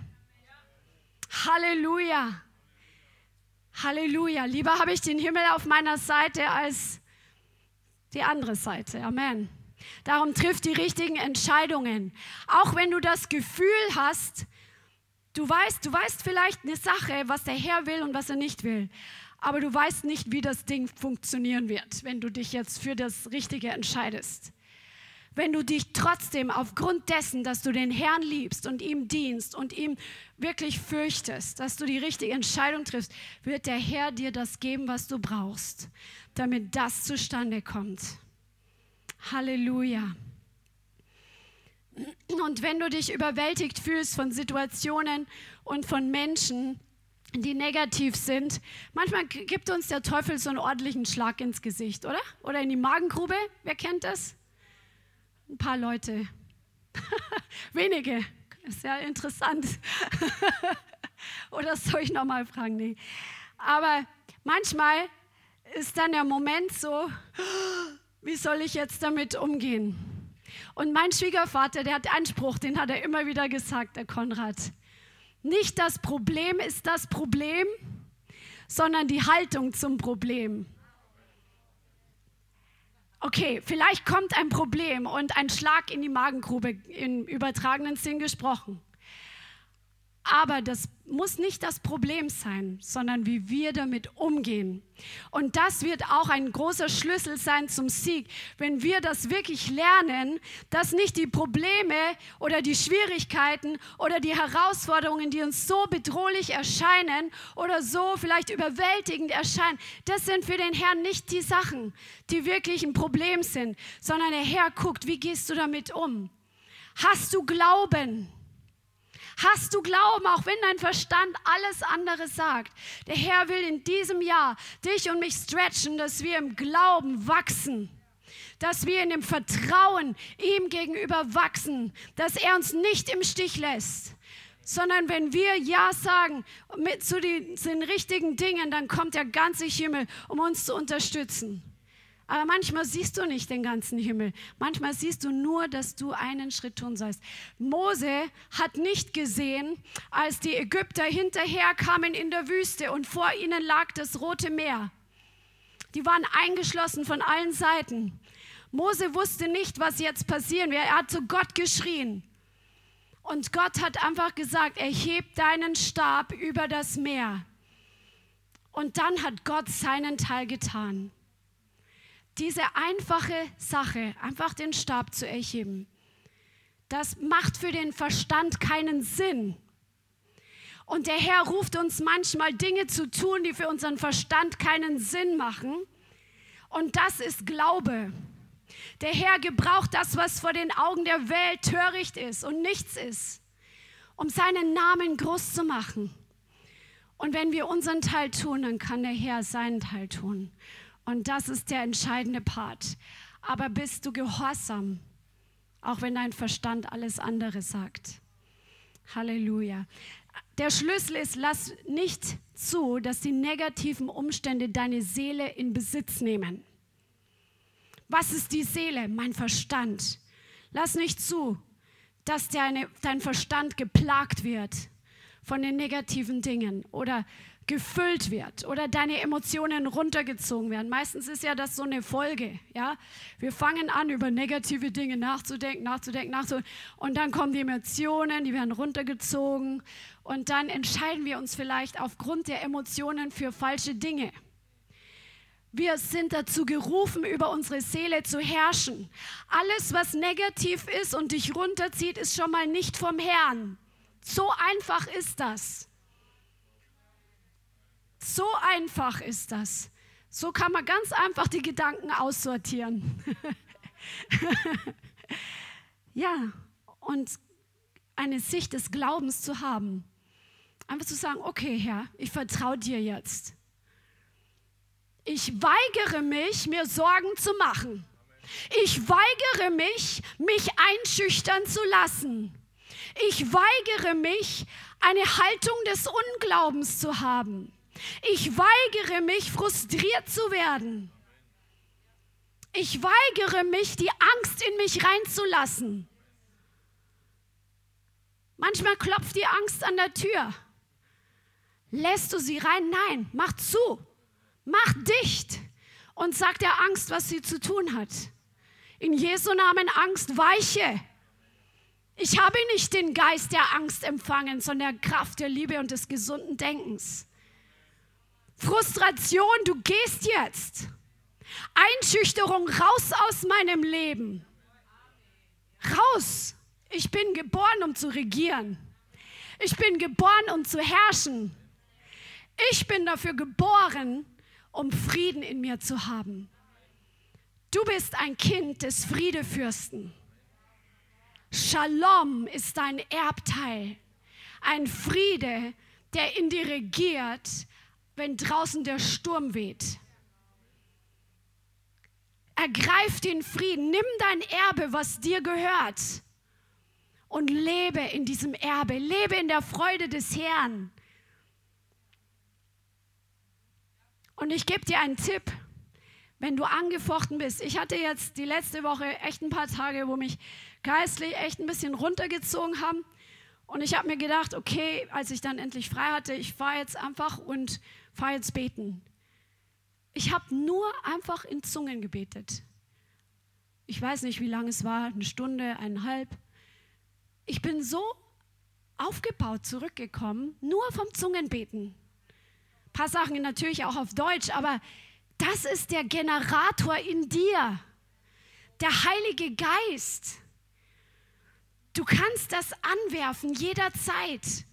Halleluja. Halleluja. Lieber habe ich den Himmel auf meiner Seite als die andere Seite. Amen. Darum trifft die richtigen Entscheidungen. Auch wenn du das Gefühl hast, Du weißt, du weißt vielleicht eine Sache, was der Herr will und was er nicht will. Aber du weißt nicht, wie das Ding funktionieren wird, wenn du dich jetzt für das Richtige entscheidest. Wenn du dich trotzdem aufgrund dessen, dass du den Herrn liebst und ihm dienst und ihm wirklich fürchtest, dass du die richtige Entscheidung triffst, wird der Herr dir das geben, was du brauchst, damit das zustande kommt. Halleluja. Und wenn du dich überwältigt fühlst von Situationen und von Menschen, die negativ sind, manchmal gibt uns der Teufel so einen ordentlichen Schlag ins Gesicht, oder? Oder in die Magengrube. Wer kennt das? Ein paar Leute. Wenige. Sehr interessant. oder soll ich nochmal fragen? Nee. Aber manchmal ist dann der Moment so, wie soll ich jetzt damit umgehen? Und mein Schwiegervater, der hat Anspruch, den hat er immer wieder gesagt, der Konrad. Nicht das Problem ist das Problem, sondern die Haltung zum Problem. Okay, vielleicht kommt ein Problem und ein Schlag in die Magengrube im übertragenen Sinn gesprochen. Aber das muss nicht das Problem sein, sondern wie wir damit umgehen. Und das wird auch ein großer Schlüssel sein zum Sieg, wenn wir das wirklich lernen, dass nicht die Probleme oder die Schwierigkeiten oder die Herausforderungen, die uns so bedrohlich erscheinen oder so vielleicht überwältigend erscheinen, das sind für den Herrn nicht die Sachen, die wirklich ein Problem sind, sondern der Herr guckt, wie gehst du damit um? Hast du Glauben? Hast du Glauben, auch wenn dein Verstand alles andere sagt? Der Herr will in diesem Jahr dich und mich stretchen, dass wir im Glauben wachsen dass wir in dem Vertrauen ihm gegenüber wachsen, dass er uns nicht im Stich lässt, sondern wenn wir Ja sagen mit zu den, zu den richtigen Dingen, dann kommt der ganze Himmel, um uns zu unterstützen. Aber manchmal siehst du nicht den ganzen Himmel. Manchmal siehst du nur, dass du einen Schritt tun sollst. Mose hat nicht gesehen, als die Ägypter hinterher kamen in der Wüste und vor ihnen lag das Rote Meer. Die waren eingeschlossen von allen Seiten. Mose wusste nicht, was jetzt passieren wird. Er hat zu Gott geschrien. Und Gott hat einfach gesagt, erheb deinen Stab über das Meer. Und dann hat Gott seinen Teil getan diese einfache Sache, einfach den Stab zu erheben, das macht für den Verstand keinen Sinn. Und der Herr ruft uns manchmal Dinge zu tun, die für unseren Verstand keinen Sinn machen. Und das ist Glaube. Der Herr gebraucht das, was vor den Augen der Welt töricht ist und nichts ist, um seinen Namen groß zu machen. Und wenn wir unseren Teil tun, dann kann der Herr seinen Teil tun. Und das ist der entscheidende Part. Aber bist du gehorsam, auch wenn dein Verstand alles andere sagt? Halleluja. Der Schlüssel ist, lass nicht zu, dass die negativen Umstände deine Seele in Besitz nehmen. Was ist die Seele? Mein Verstand. Lass nicht zu, dass deine, dein Verstand geplagt wird von den negativen Dingen oder gefüllt wird oder deine Emotionen runtergezogen werden. Meistens ist ja das so eine Folge, ja. Wir fangen an, über negative Dinge nachzudenken, nachzudenken, nachzudenken und dann kommen die Emotionen, die werden runtergezogen und dann entscheiden wir uns vielleicht aufgrund der Emotionen für falsche Dinge. Wir sind dazu gerufen, über unsere Seele zu herrschen. Alles, was negativ ist und dich runterzieht, ist schon mal nicht vom Herrn. So einfach ist das. So einfach ist das. So kann man ganz einfach die Gedanken aussortieren. ja, und eine Sicht des Glaubens zu haben. Einfach zu sagen, okay Herr, ich vertraue dir jetzt. Ich weigere mich, mir Sorgen zu machen. Ich weigere mich, mich einschüchtern zu lassen. Ich weigere mich, eine Haltung des Unglaubens zu haben. Ich weigere mich, frustriert zu werden. Ich weigere mich, die Angst in mich reinzulassen. Manchmal klopft die Angst an der Tür. Lässt du sie rein? Nein, mach zu. Mach dicht und sag der Angst, was sie zu tun hat. In Jesu Namen Angst weiche. Ich habe nicht den Geist der Angst empfangen, sondern der Kraft der Liebe und des gesunden Denkens. Frustration, du gehst jetzt. Einschüchterung, raus aus meinem Leben. Raus. Ich bin geboren, um zu regieren. Ich bin geboren, um zu herrschen. Ich bin dafür geboren, um Frieden in mir zu haben. Du bist ein Kind des Friedefürsten. Shalom ist dein Erbteil. Ein Friede, der in dir regiert, wenn draußen der Sturm weht. Ergreif den Frieden, nimm dein Erbe, was dir gehört, und lebe in diesem Erbe, lebe in der Freude des Herrn. Und ich gebe dir einen Tipp, wenn du angefochten bist. Ich hatte jetzt die letzte Woche echt ein paar Tage, wo mich geistlich echt ein bisschen runtergezogen haben. Und ich habe mir gedacht, okay, als ich dann endlich frei hatte, ich fahre jetzt einfach und fahre jetzt beten. Ich habe nur einfach in Zungen gebetet. Ich weiß nicht, wie lange es war, eine Stunde, eineinhalb. Ich bin so aufgebaut zurückgekommen, nur vom Zungenbeten. Ein paar Sachen natürlich auch auf Deutsch, aber das ist der Generator in dir, der Heilige Geist. Du kannst das anwerfen jederzeit.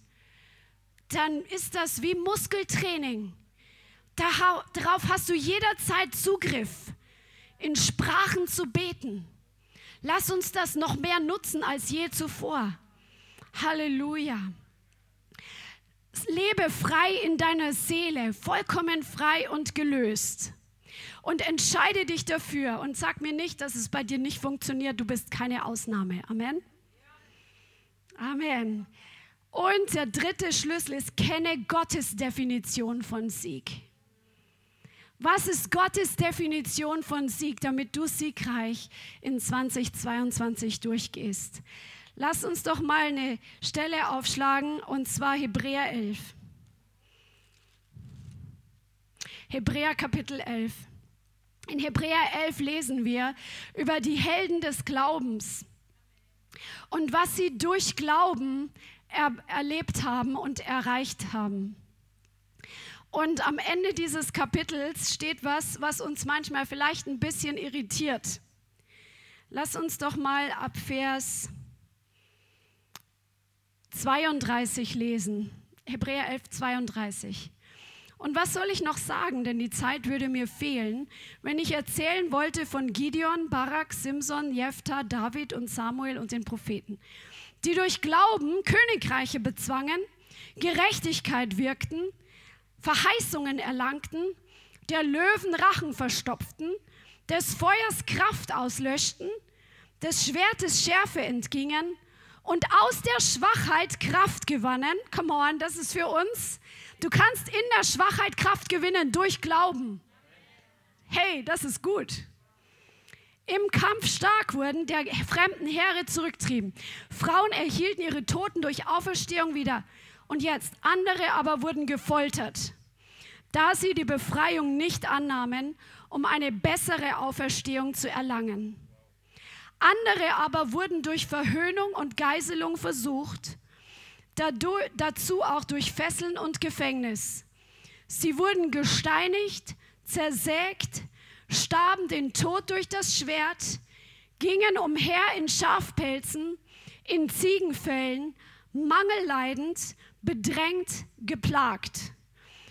Dann ist das wie Muskeltraining. Darauf hast du jederzeit Zugriff, in Sprachen zu beten. Lass uns das noch mehr nutzen als je zuvor. Halleluja. Lebe frei in deiner Seele, vollkommen frei und gelöst. Und entscheide dich dafür und sag mir nicht, dass es bei dir nicht funktioniert. Du bist keine Ausnahme. Amen. Amen. Und der dritte Schlüssel ist, kenne Gottes Definition von Sieg. Was ist Gottes Definition von Sieg, damit du siegreich in 2022 durchgehst? Lass uns doch mal eine Stelle aufschlagen, und zwar Hebräer 11. Hebräer Kapitel 11. In Hebräer 11 lesen wir über die Helden des Glaubens und was sie durch Glauben er erlebt haben und erreicht haben. Und am Ende dieses Kapitels steht was, was uns manchmal vielleicht ein bisschen irritiert. Lass uns doch mal ab Vers 32 lesen. Hebräer 11, 32. Und was soll ich noch sagen, denn die Zeit würde mir fehlen, wenn ich erzählen wollte von Gideon, Barak, Simson, Jephthah, David und Samuel und den Propheten, die durch Glauben Königreiche bezwangen, Gerechtigkeit wirkten, Verheißungen erlangten, der Löwen Rachen verstopften, des Feuers Kraft auslöschten, des Schwertes Schärfe entgingen und aus der Schwachheit Kraft gewannen. Come on, das ist für uns. Du kannst in der Schwachheit Kraft gewinnen durch Glauben. Hey, das ist gut. Im Kampf stark wurden, der fremden Heere zurücktrieben. Frauen erhielten ihre Toten durch Auferstehung wieder. Und jetzt, andere aber wurden gefoltert, da sie die Befreiung nicht annahmen, um eine bessere Auferstehung zu erlangen. Andere aber wurden durch Verhöhnung und Geiselung versucht, dazu auch durch Fesseln und Gefängnis. Sie wurden gesteinigt, zersägt, starben den Tod durch das Schwert, gingen umher in Schafpelzen, in Ziegenfällen, mangelleidend, bedrängt, geplagt.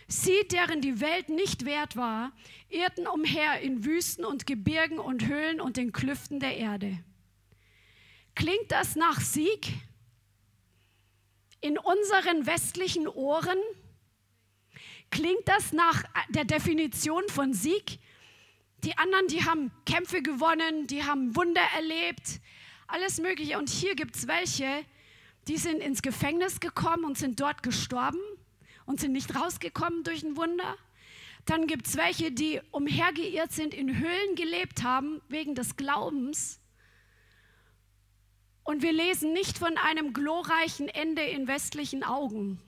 Sie, deren die Welt nicht wert war, irrten umher in Wüsten und Gebirgen und Höhlen und den Klüften der Erde. Klingt das nach Sieg? In unseren westlichen Ohren? Klingt das nach der Definition von Sieg? Die anderen, die haben Kämpfe gewonnen, die haben Wunder erlebt, alles Mögliche. Und hier gibt es welche, die sind ins Gefängnis gekommen und sind dort gestorben und sind nicht rausgekommen durch ein Wunder. Dann gibt es welche, die umhergeirrt sind, in Höhlen gelebt haben wegen des Glaubens. Und wir lesen nicht von einem glorreichen Ende in westlichen Augen.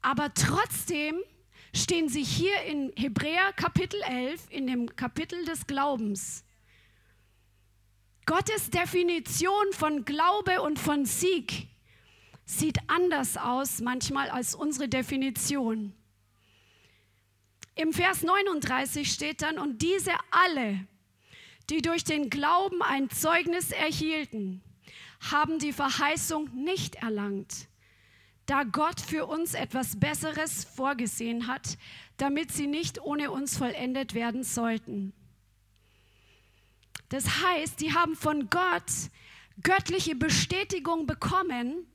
Aber trotzdem stehen sie hier in Hebräer Kapitel 11, in dem Kapitel des Glaubens. Gottes Definition von Glaube und von Sieg sieht anders aus manchmal als unsere Definition. Im Vers 39 steht dann, und diese alle, die durch den Glauben ein Zeugnis erhielten, haben die Verheißung nicht erlangt, da Gott für uns etwas Besseres vorgesehen hat, damit sie nicht ohne uns vollendet werden sollten. Das heißt, die haben von Gott göttliche Bestätigung bekommen,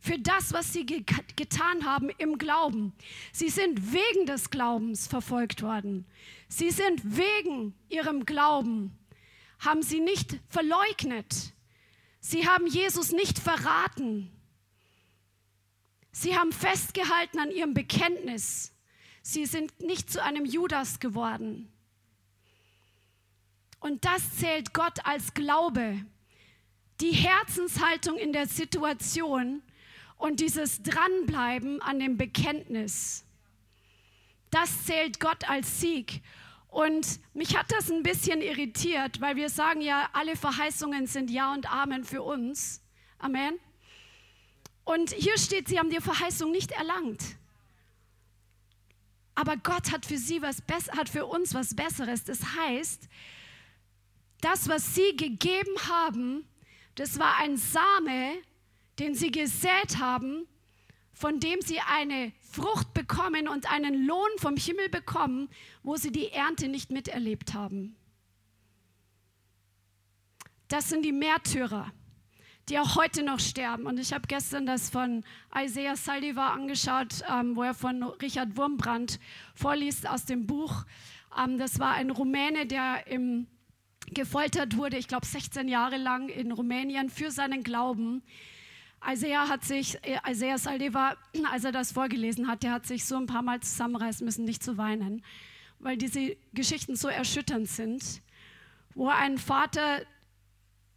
für das, was sie ge getan haben im Glauben. Sie sind wegen des Glaubens verfolgt worden. Sie sind wegen ihrem Glauben, haben sie nicht verleugnet. Sie haben Jesus nicht verraten. Sie haben festgehalten an ihrem Bekenntnis. Sie sind nicht zu einem Judas geworden. Und das zählt Gott als Glaube. Die Herzenshaltung in der Situation und dieses Dranbleiben an dem Bekenntnis, das zählt Gott als Sieg. Und mich hat das ein bisschen irritiert, weil wir sagen ja, alle Verheißungen sind Ja und Amen für uns. Amen. Und hier steht, sie haben die Verheißung nicht erlangt. Aber Gott hat für sie was hat für uns was Besseres. Das heißt, das, was sie gegeben haben, das war ein Same, den sie gesät haben, von dem sie eine Frucht bekommen und einen Lohn vom Himmel bekommen, wo sie die Ernte nicht miterlebt haben. Das sind die Märtyrer, die auch heute noch sterben. Und ich habe gestern das von Isaiah Saldivar angeschaut, ähm, wo er von Richard Wurmbrand vorliest aus dem Buch. Ähm, das war ein Rumäne, der im gefoltert wurde, ich glaube 16 Jahre lang in Rumänien für seinen Glauben. Isaiah hat sich, äh, Isaiah Saldeva, als er das vorgelesen hat, der hat sich so ein paar Mal zusammenreißen müssen, nicht zu weinen, weil diese Geschichten so erschütternd sind, wo ein Vater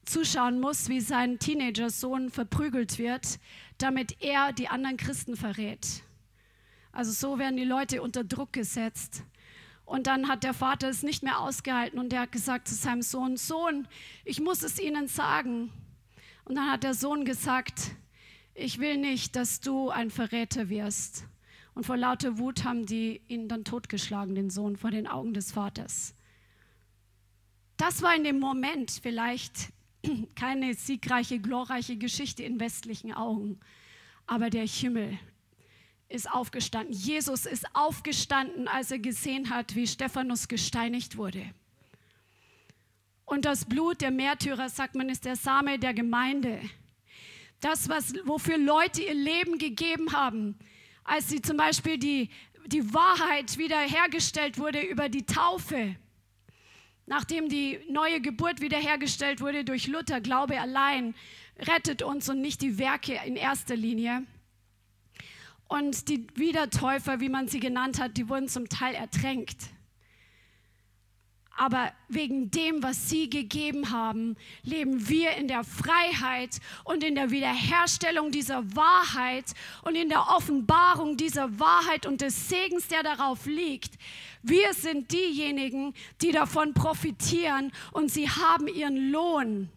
zuschauen muss, wie sein Teenager-Sohn verprügelt wird, damit er die anderen Christen verrät. Also so werden die Leute unter Druck gesetzt. Und dann hat der Vater es nicht mehr ausgehalten und er hat gesagt zu seinem Sohn, Sohn, ich muss es ihnen sagen. Und dann hat der Sohn gesagt, ich will nicht, dass du ein Verräter wirst. Und vor lauter Wut haben die ihn dann totgeschlagen, den Sohn, vor den Augen des Vaters. Das war in dem Moment vielleicht keine siegreiche, glorreiche Geschichte in westlichen Augen, aber der Himmel ist aufgestanden. Jesus ist aufgestanden, als er gesehen hat, wie Stephanus gesteinigt wurde. Und das Blut der Märtyrer, sagt man, ist der Same der Gemeinde. Das, was, wofür Leute ihr Leben gegeben haben, als sie zum Beispiel die, die Wahrheit wiederhergestellt wurde über die Taufe, nachdem die neue Geburt wiederhergestellt wurde durch Luther, Glaube allein rettet uns und nicht die Werke in erster Linie. Und die Wiedertäufer, wie man sie genannt hat, die wurden zum Teil ertränkt. Aber wegen dem, was sie gegeben haben, leben wir in der Freiheit und in der Wiederherstellung dieser Wahrheit und in der Offenbarung dieser Wahrheit und des Segens, der darauf liegt. Wir sind diejenigen, die davon profitieren und sie haben ihren Lohn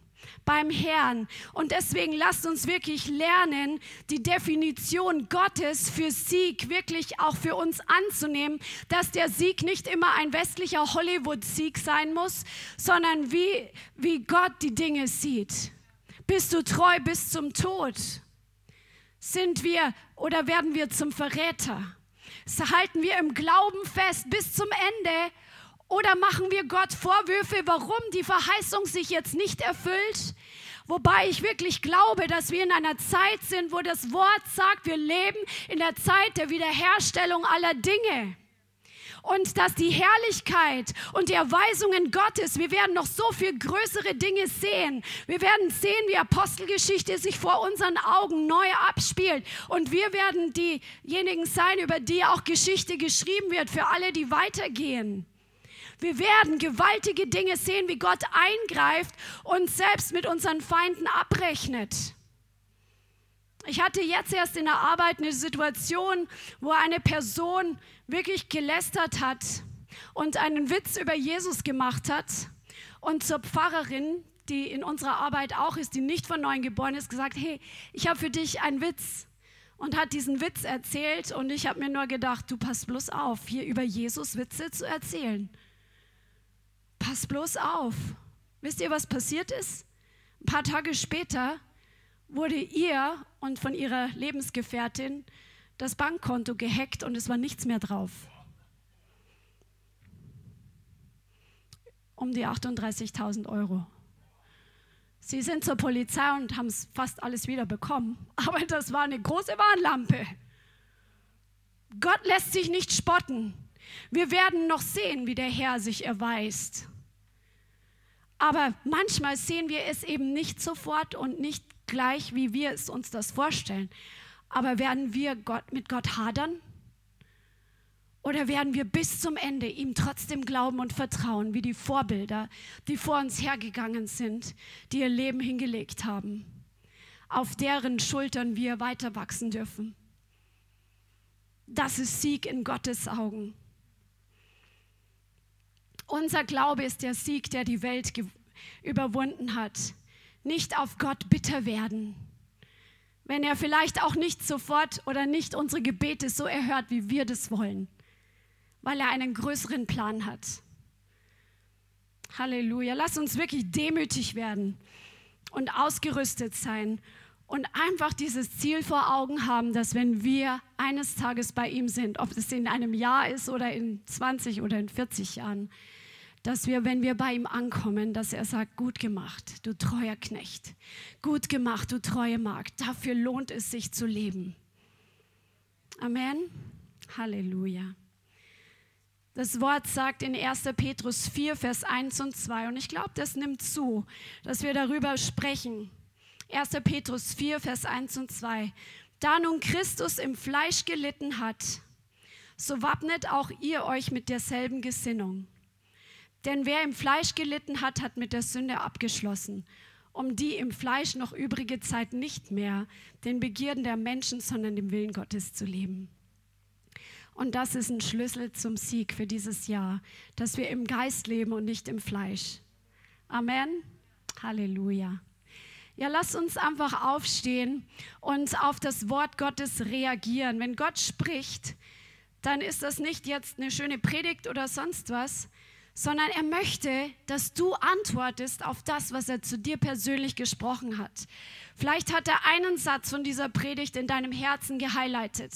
beim Herrn. Und deswegen lasst uns wirklich lernen, die Definition Gottes für Sieg wirklich auch für uns anzunehmen, dass der Sieg nicht immer ein westlicher Hollywood-Sieg sein muss, sondern wie, wie Gott die Dinge sieht. Bist du treu bis zum Tod? Sind wir oder werden wir zum Verräter? Halten wir im Glauben fest bis zum Ende oder machen wir Gott Vorwürfe, warum die Verheißung sich jetzt nicht erfüllt? Wobei ich wirklich glaube, dass wir in einer Zeit sind, wo das Wort sagt, wir leben in der Zeit der Wiederherstellung aller Dinge. Und dass die Herrlichkeit und die Erweisungen Gottes, wir werden noch so viel größere Dinge sehen. Wir werden sehen, wie Apostelgeschichte sich vor unseren Augen neu abspielt. Und wir werden diejenigen sein, über die auch Geschichte geschrieben wird, für alle, die weitergehen. Wir werden gewaltige Dinge sehen, wie Gott eingreift und selbst mit unseren Feinden abrechnet. Ich hatte jetzt erst in der Arbeit eine Situation, wo eine Person wirklich gelästert hat und einen Witz über Jesus gemacht hat und zur Pfarrerin, die in unserer Arbeit auch ist, die nicht von neuem geboren ist, gesagt, hey, ich habe für dich einen Witz und hat diesen Witz erzählt und ich habe mir nur gedacht, du pass bloß auf, hier über Jesus Witze zu erzählen. Pass bloß auf. Wisst ihr, was passiert ist? Ein paar Tage später wurde ihr und von ihrer Lebensgefährtin das Bankkonto gehackt und es war nichts mehr drauf. Um die 38.000 Euro. Sie sind zur Polizei und haben fast alles wieder bekommen, aber das war eine große Warnlampe. Gott lässt sich nicht spotten. Wir werden noch sehen, wie der Herr sich erweist. Aber manchmal sehen wir es eben nicht sofort und nicht gleich, wie wir es uns das vorstellen. Aber werden wir Gott, mit Gott hadern? Oder werden wir bis zum Ende ihm trotzdem glauben und vertrauen, wie die Vorbilder, die vor uns hergegangen sind, die ihr Leben hingelegt haben, auf deren Schultern wir weiter wachsen dürfen? Das ist Sieg in Gottes Augen. Unser Glaube ist der Sieg, der die Welt überwunden hat. Nicht auf Gott bitter werden, wenn er vielleicht auch nicht sofort oder nicht unsere Gebete so erhört, wie wir das wollen, weil er einen größeren Plan hat. Halleluja. Lass uns wirklich demütig werden und ausgerüstet sein und einfach dieses Ziel vor Augen haben, dass wenn wir eines Tages bei ihm sind, ob es in einem Jahr ist oder in 20 oder in 40 Jahren, dass wir, wenn wir bei ihm ankommen, dass er sagt, gut gemacht, du treuer Knecht, gut gemacht, du treue Magd, dafür lohnt es sich zu leben. Amen. Halleluja. Das Wort sagt in 1. Petrus 4, Vers 1 und 2, und ich glaube, das nimmt zu, dass wir darüber sprechen. 1. Petrus 4, Vers 1 und 2. Da nun Christus im Fleisch gelitten hat, so wappnet auch ihr euch mit derselben Gesinnung. Denn wer im Fleisch gelitten hat, hat mit der Sünde abgeschlossen, um die im Fleisch noch übrige Zeit nicht mehr den Begierden der Menschen, sondern dem Willen Gottes zu leben. Und das ist ein Schlüssel zum Sieg für dieses Jahr, dass wir im Geist leben und nicht im Fleisch. Amen. Halleluja. Ja, lass uns einfach aufstehen und auf das Wort Gottes reagieren. Wenn Gott spricht, dann ist das nicht jetzt eine schöne Predigt oder sonst was, sondern er möchte, dass du antwortest auf das, was er zu dir persönlich gesprochen hat. Vielleicht hat er einen Satz von dieser Predigt in deinem Herzen gehighlightet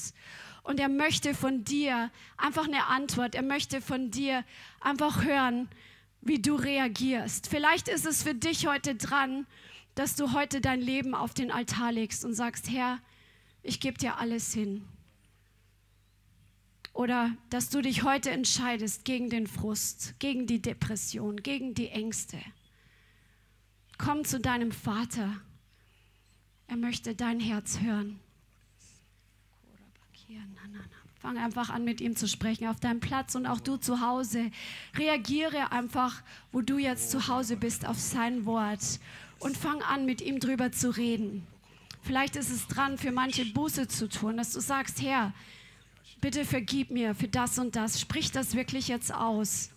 und er möchte von dir einfach eine Antwort. Er möchte von dir einfach hören, wie du reagierst. Vielleicht ist es für dich heute dran, dass du heute dein Leben auf den Altar legst und sagst, Herr, ich gebe dir alles hin. Oder dass du dich heute entscheidest gegen den Frust, gegen die Depression, gegen die Ängste. Komm zu deinem Vater. Er möchte dein Herz hören. Fang einfach an, mit ihm zu sprechen auf deinem Platz und auch du zu Hause. Reagiere einfach, wo du jetzt zu Hause bist, auf sein Wort und fang an, mit ihm drüber zu reden. Vielleicht ist es dran, für manche Buße zu tun, dass du sagst, Herr, bitte vergib mir für das und das. Sprich das wirklich jetzt aus.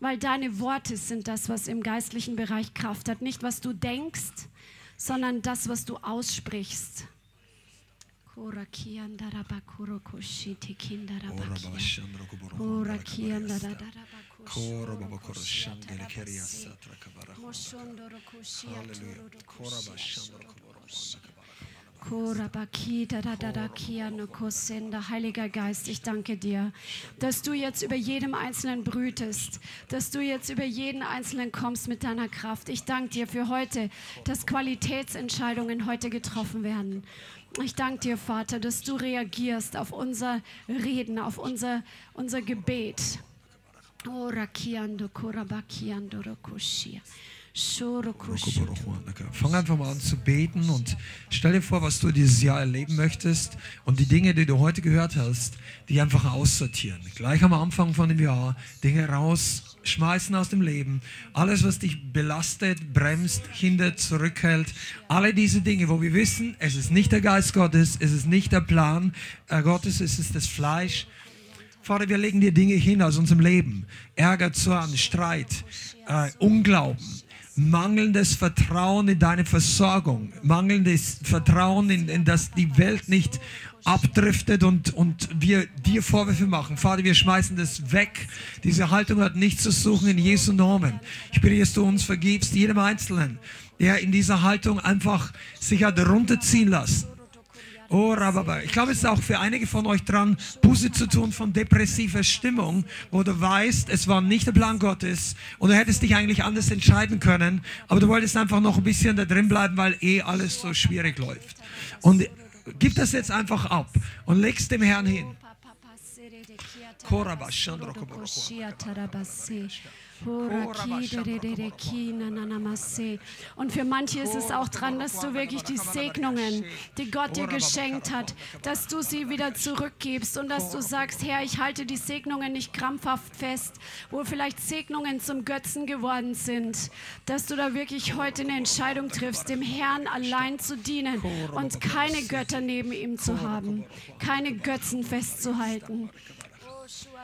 Weil deine Worte sind das, was im geistlichen Bereich Kraft hat. Nicht, was du denkst, sondern das, was du aussprichst. Halleluja. Heiliger Geist, ich danke dir, dass du jetzt über jedem Einzelnen brütest, dass du jetzt über jeden Einzelnen kommst mit deiner Kraft. Ich danke dir für heute, dass Qualitätsentscheidungen heute getroffen werden. Ich danke dir, Vater, dass du reagierst auf unser Reden, auf unser, unser Gebet. Fang einfach mal an zu beten und stell dir vor, was du dieses Jahr erleben möchtest und die Dinge, die du heute gehört hast, die einfach aussortieren. Gleich am Anfang von dem Jahr Dinge rausschmeißen aus dem Leben. Alles, was dich belastet, bremst, hindert, zurückhält. Alle diese Dinge, wo wir wissen, es ist nicht der Geist Gottes, es ist nicht der Plan Gottes, es ist das Fleisch. Vater, wir legen dir Dinge hin aus unserem Leben. Ärger, Zorn, Streit, äh, Unglauben mangelndes Vertrauen in deine Versorgung, mangelndes Vertrauen in, in dass die Welt nicht abdriftet und, und wir dir Vorwürfe machen. Vater, wir schmeißen das weg. Diese Haltung hat nichts zu suchen in Jesu Namen. Ich bitte, dass du uns vergibst, jedem Einzelnen, der in dieser Haltung einfach sich hat runterziehen lassen. Oh, Rababa. Ich glaube, es ist auch für einige von euch dran, Buße zu tun von depressiver Stimmung, wo du weißt, es war nicht der Plan Gottes und du hättest dich eigentlich anders entscheiden können, aber du wolltest einfach noch ein bisschen da drin bleiben, weil eh alles so schwierig läuft. Und gib das jetzt einfach ab und legst dem Herrn hin. Und für manche ist es auch dran, dass du wirklich die Segnungen, die Gott dir geschenkt hat, dass du sie wieder zurückgibst und dass du sagst, Herr, ich halte die Segnungen nicht krampfhaft fest, wo vielleicht Segnungen zum Götzen geworden sind, dass du da wirklich heute eine Entscheidung triffst, dem Herrn allein zu dienen und keine Götter neben ihm zu haben, keine Götzen festzuhalten.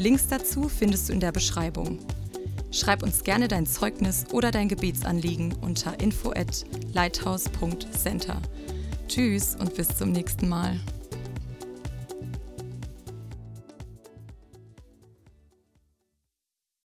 Links dazu findest du in der Beschreibung. Schreib uns gerne dein Zeugnis oder dein Gebetsanliegen unter info at lighthouse.center. Tschüss und bis zum nächsten Mal.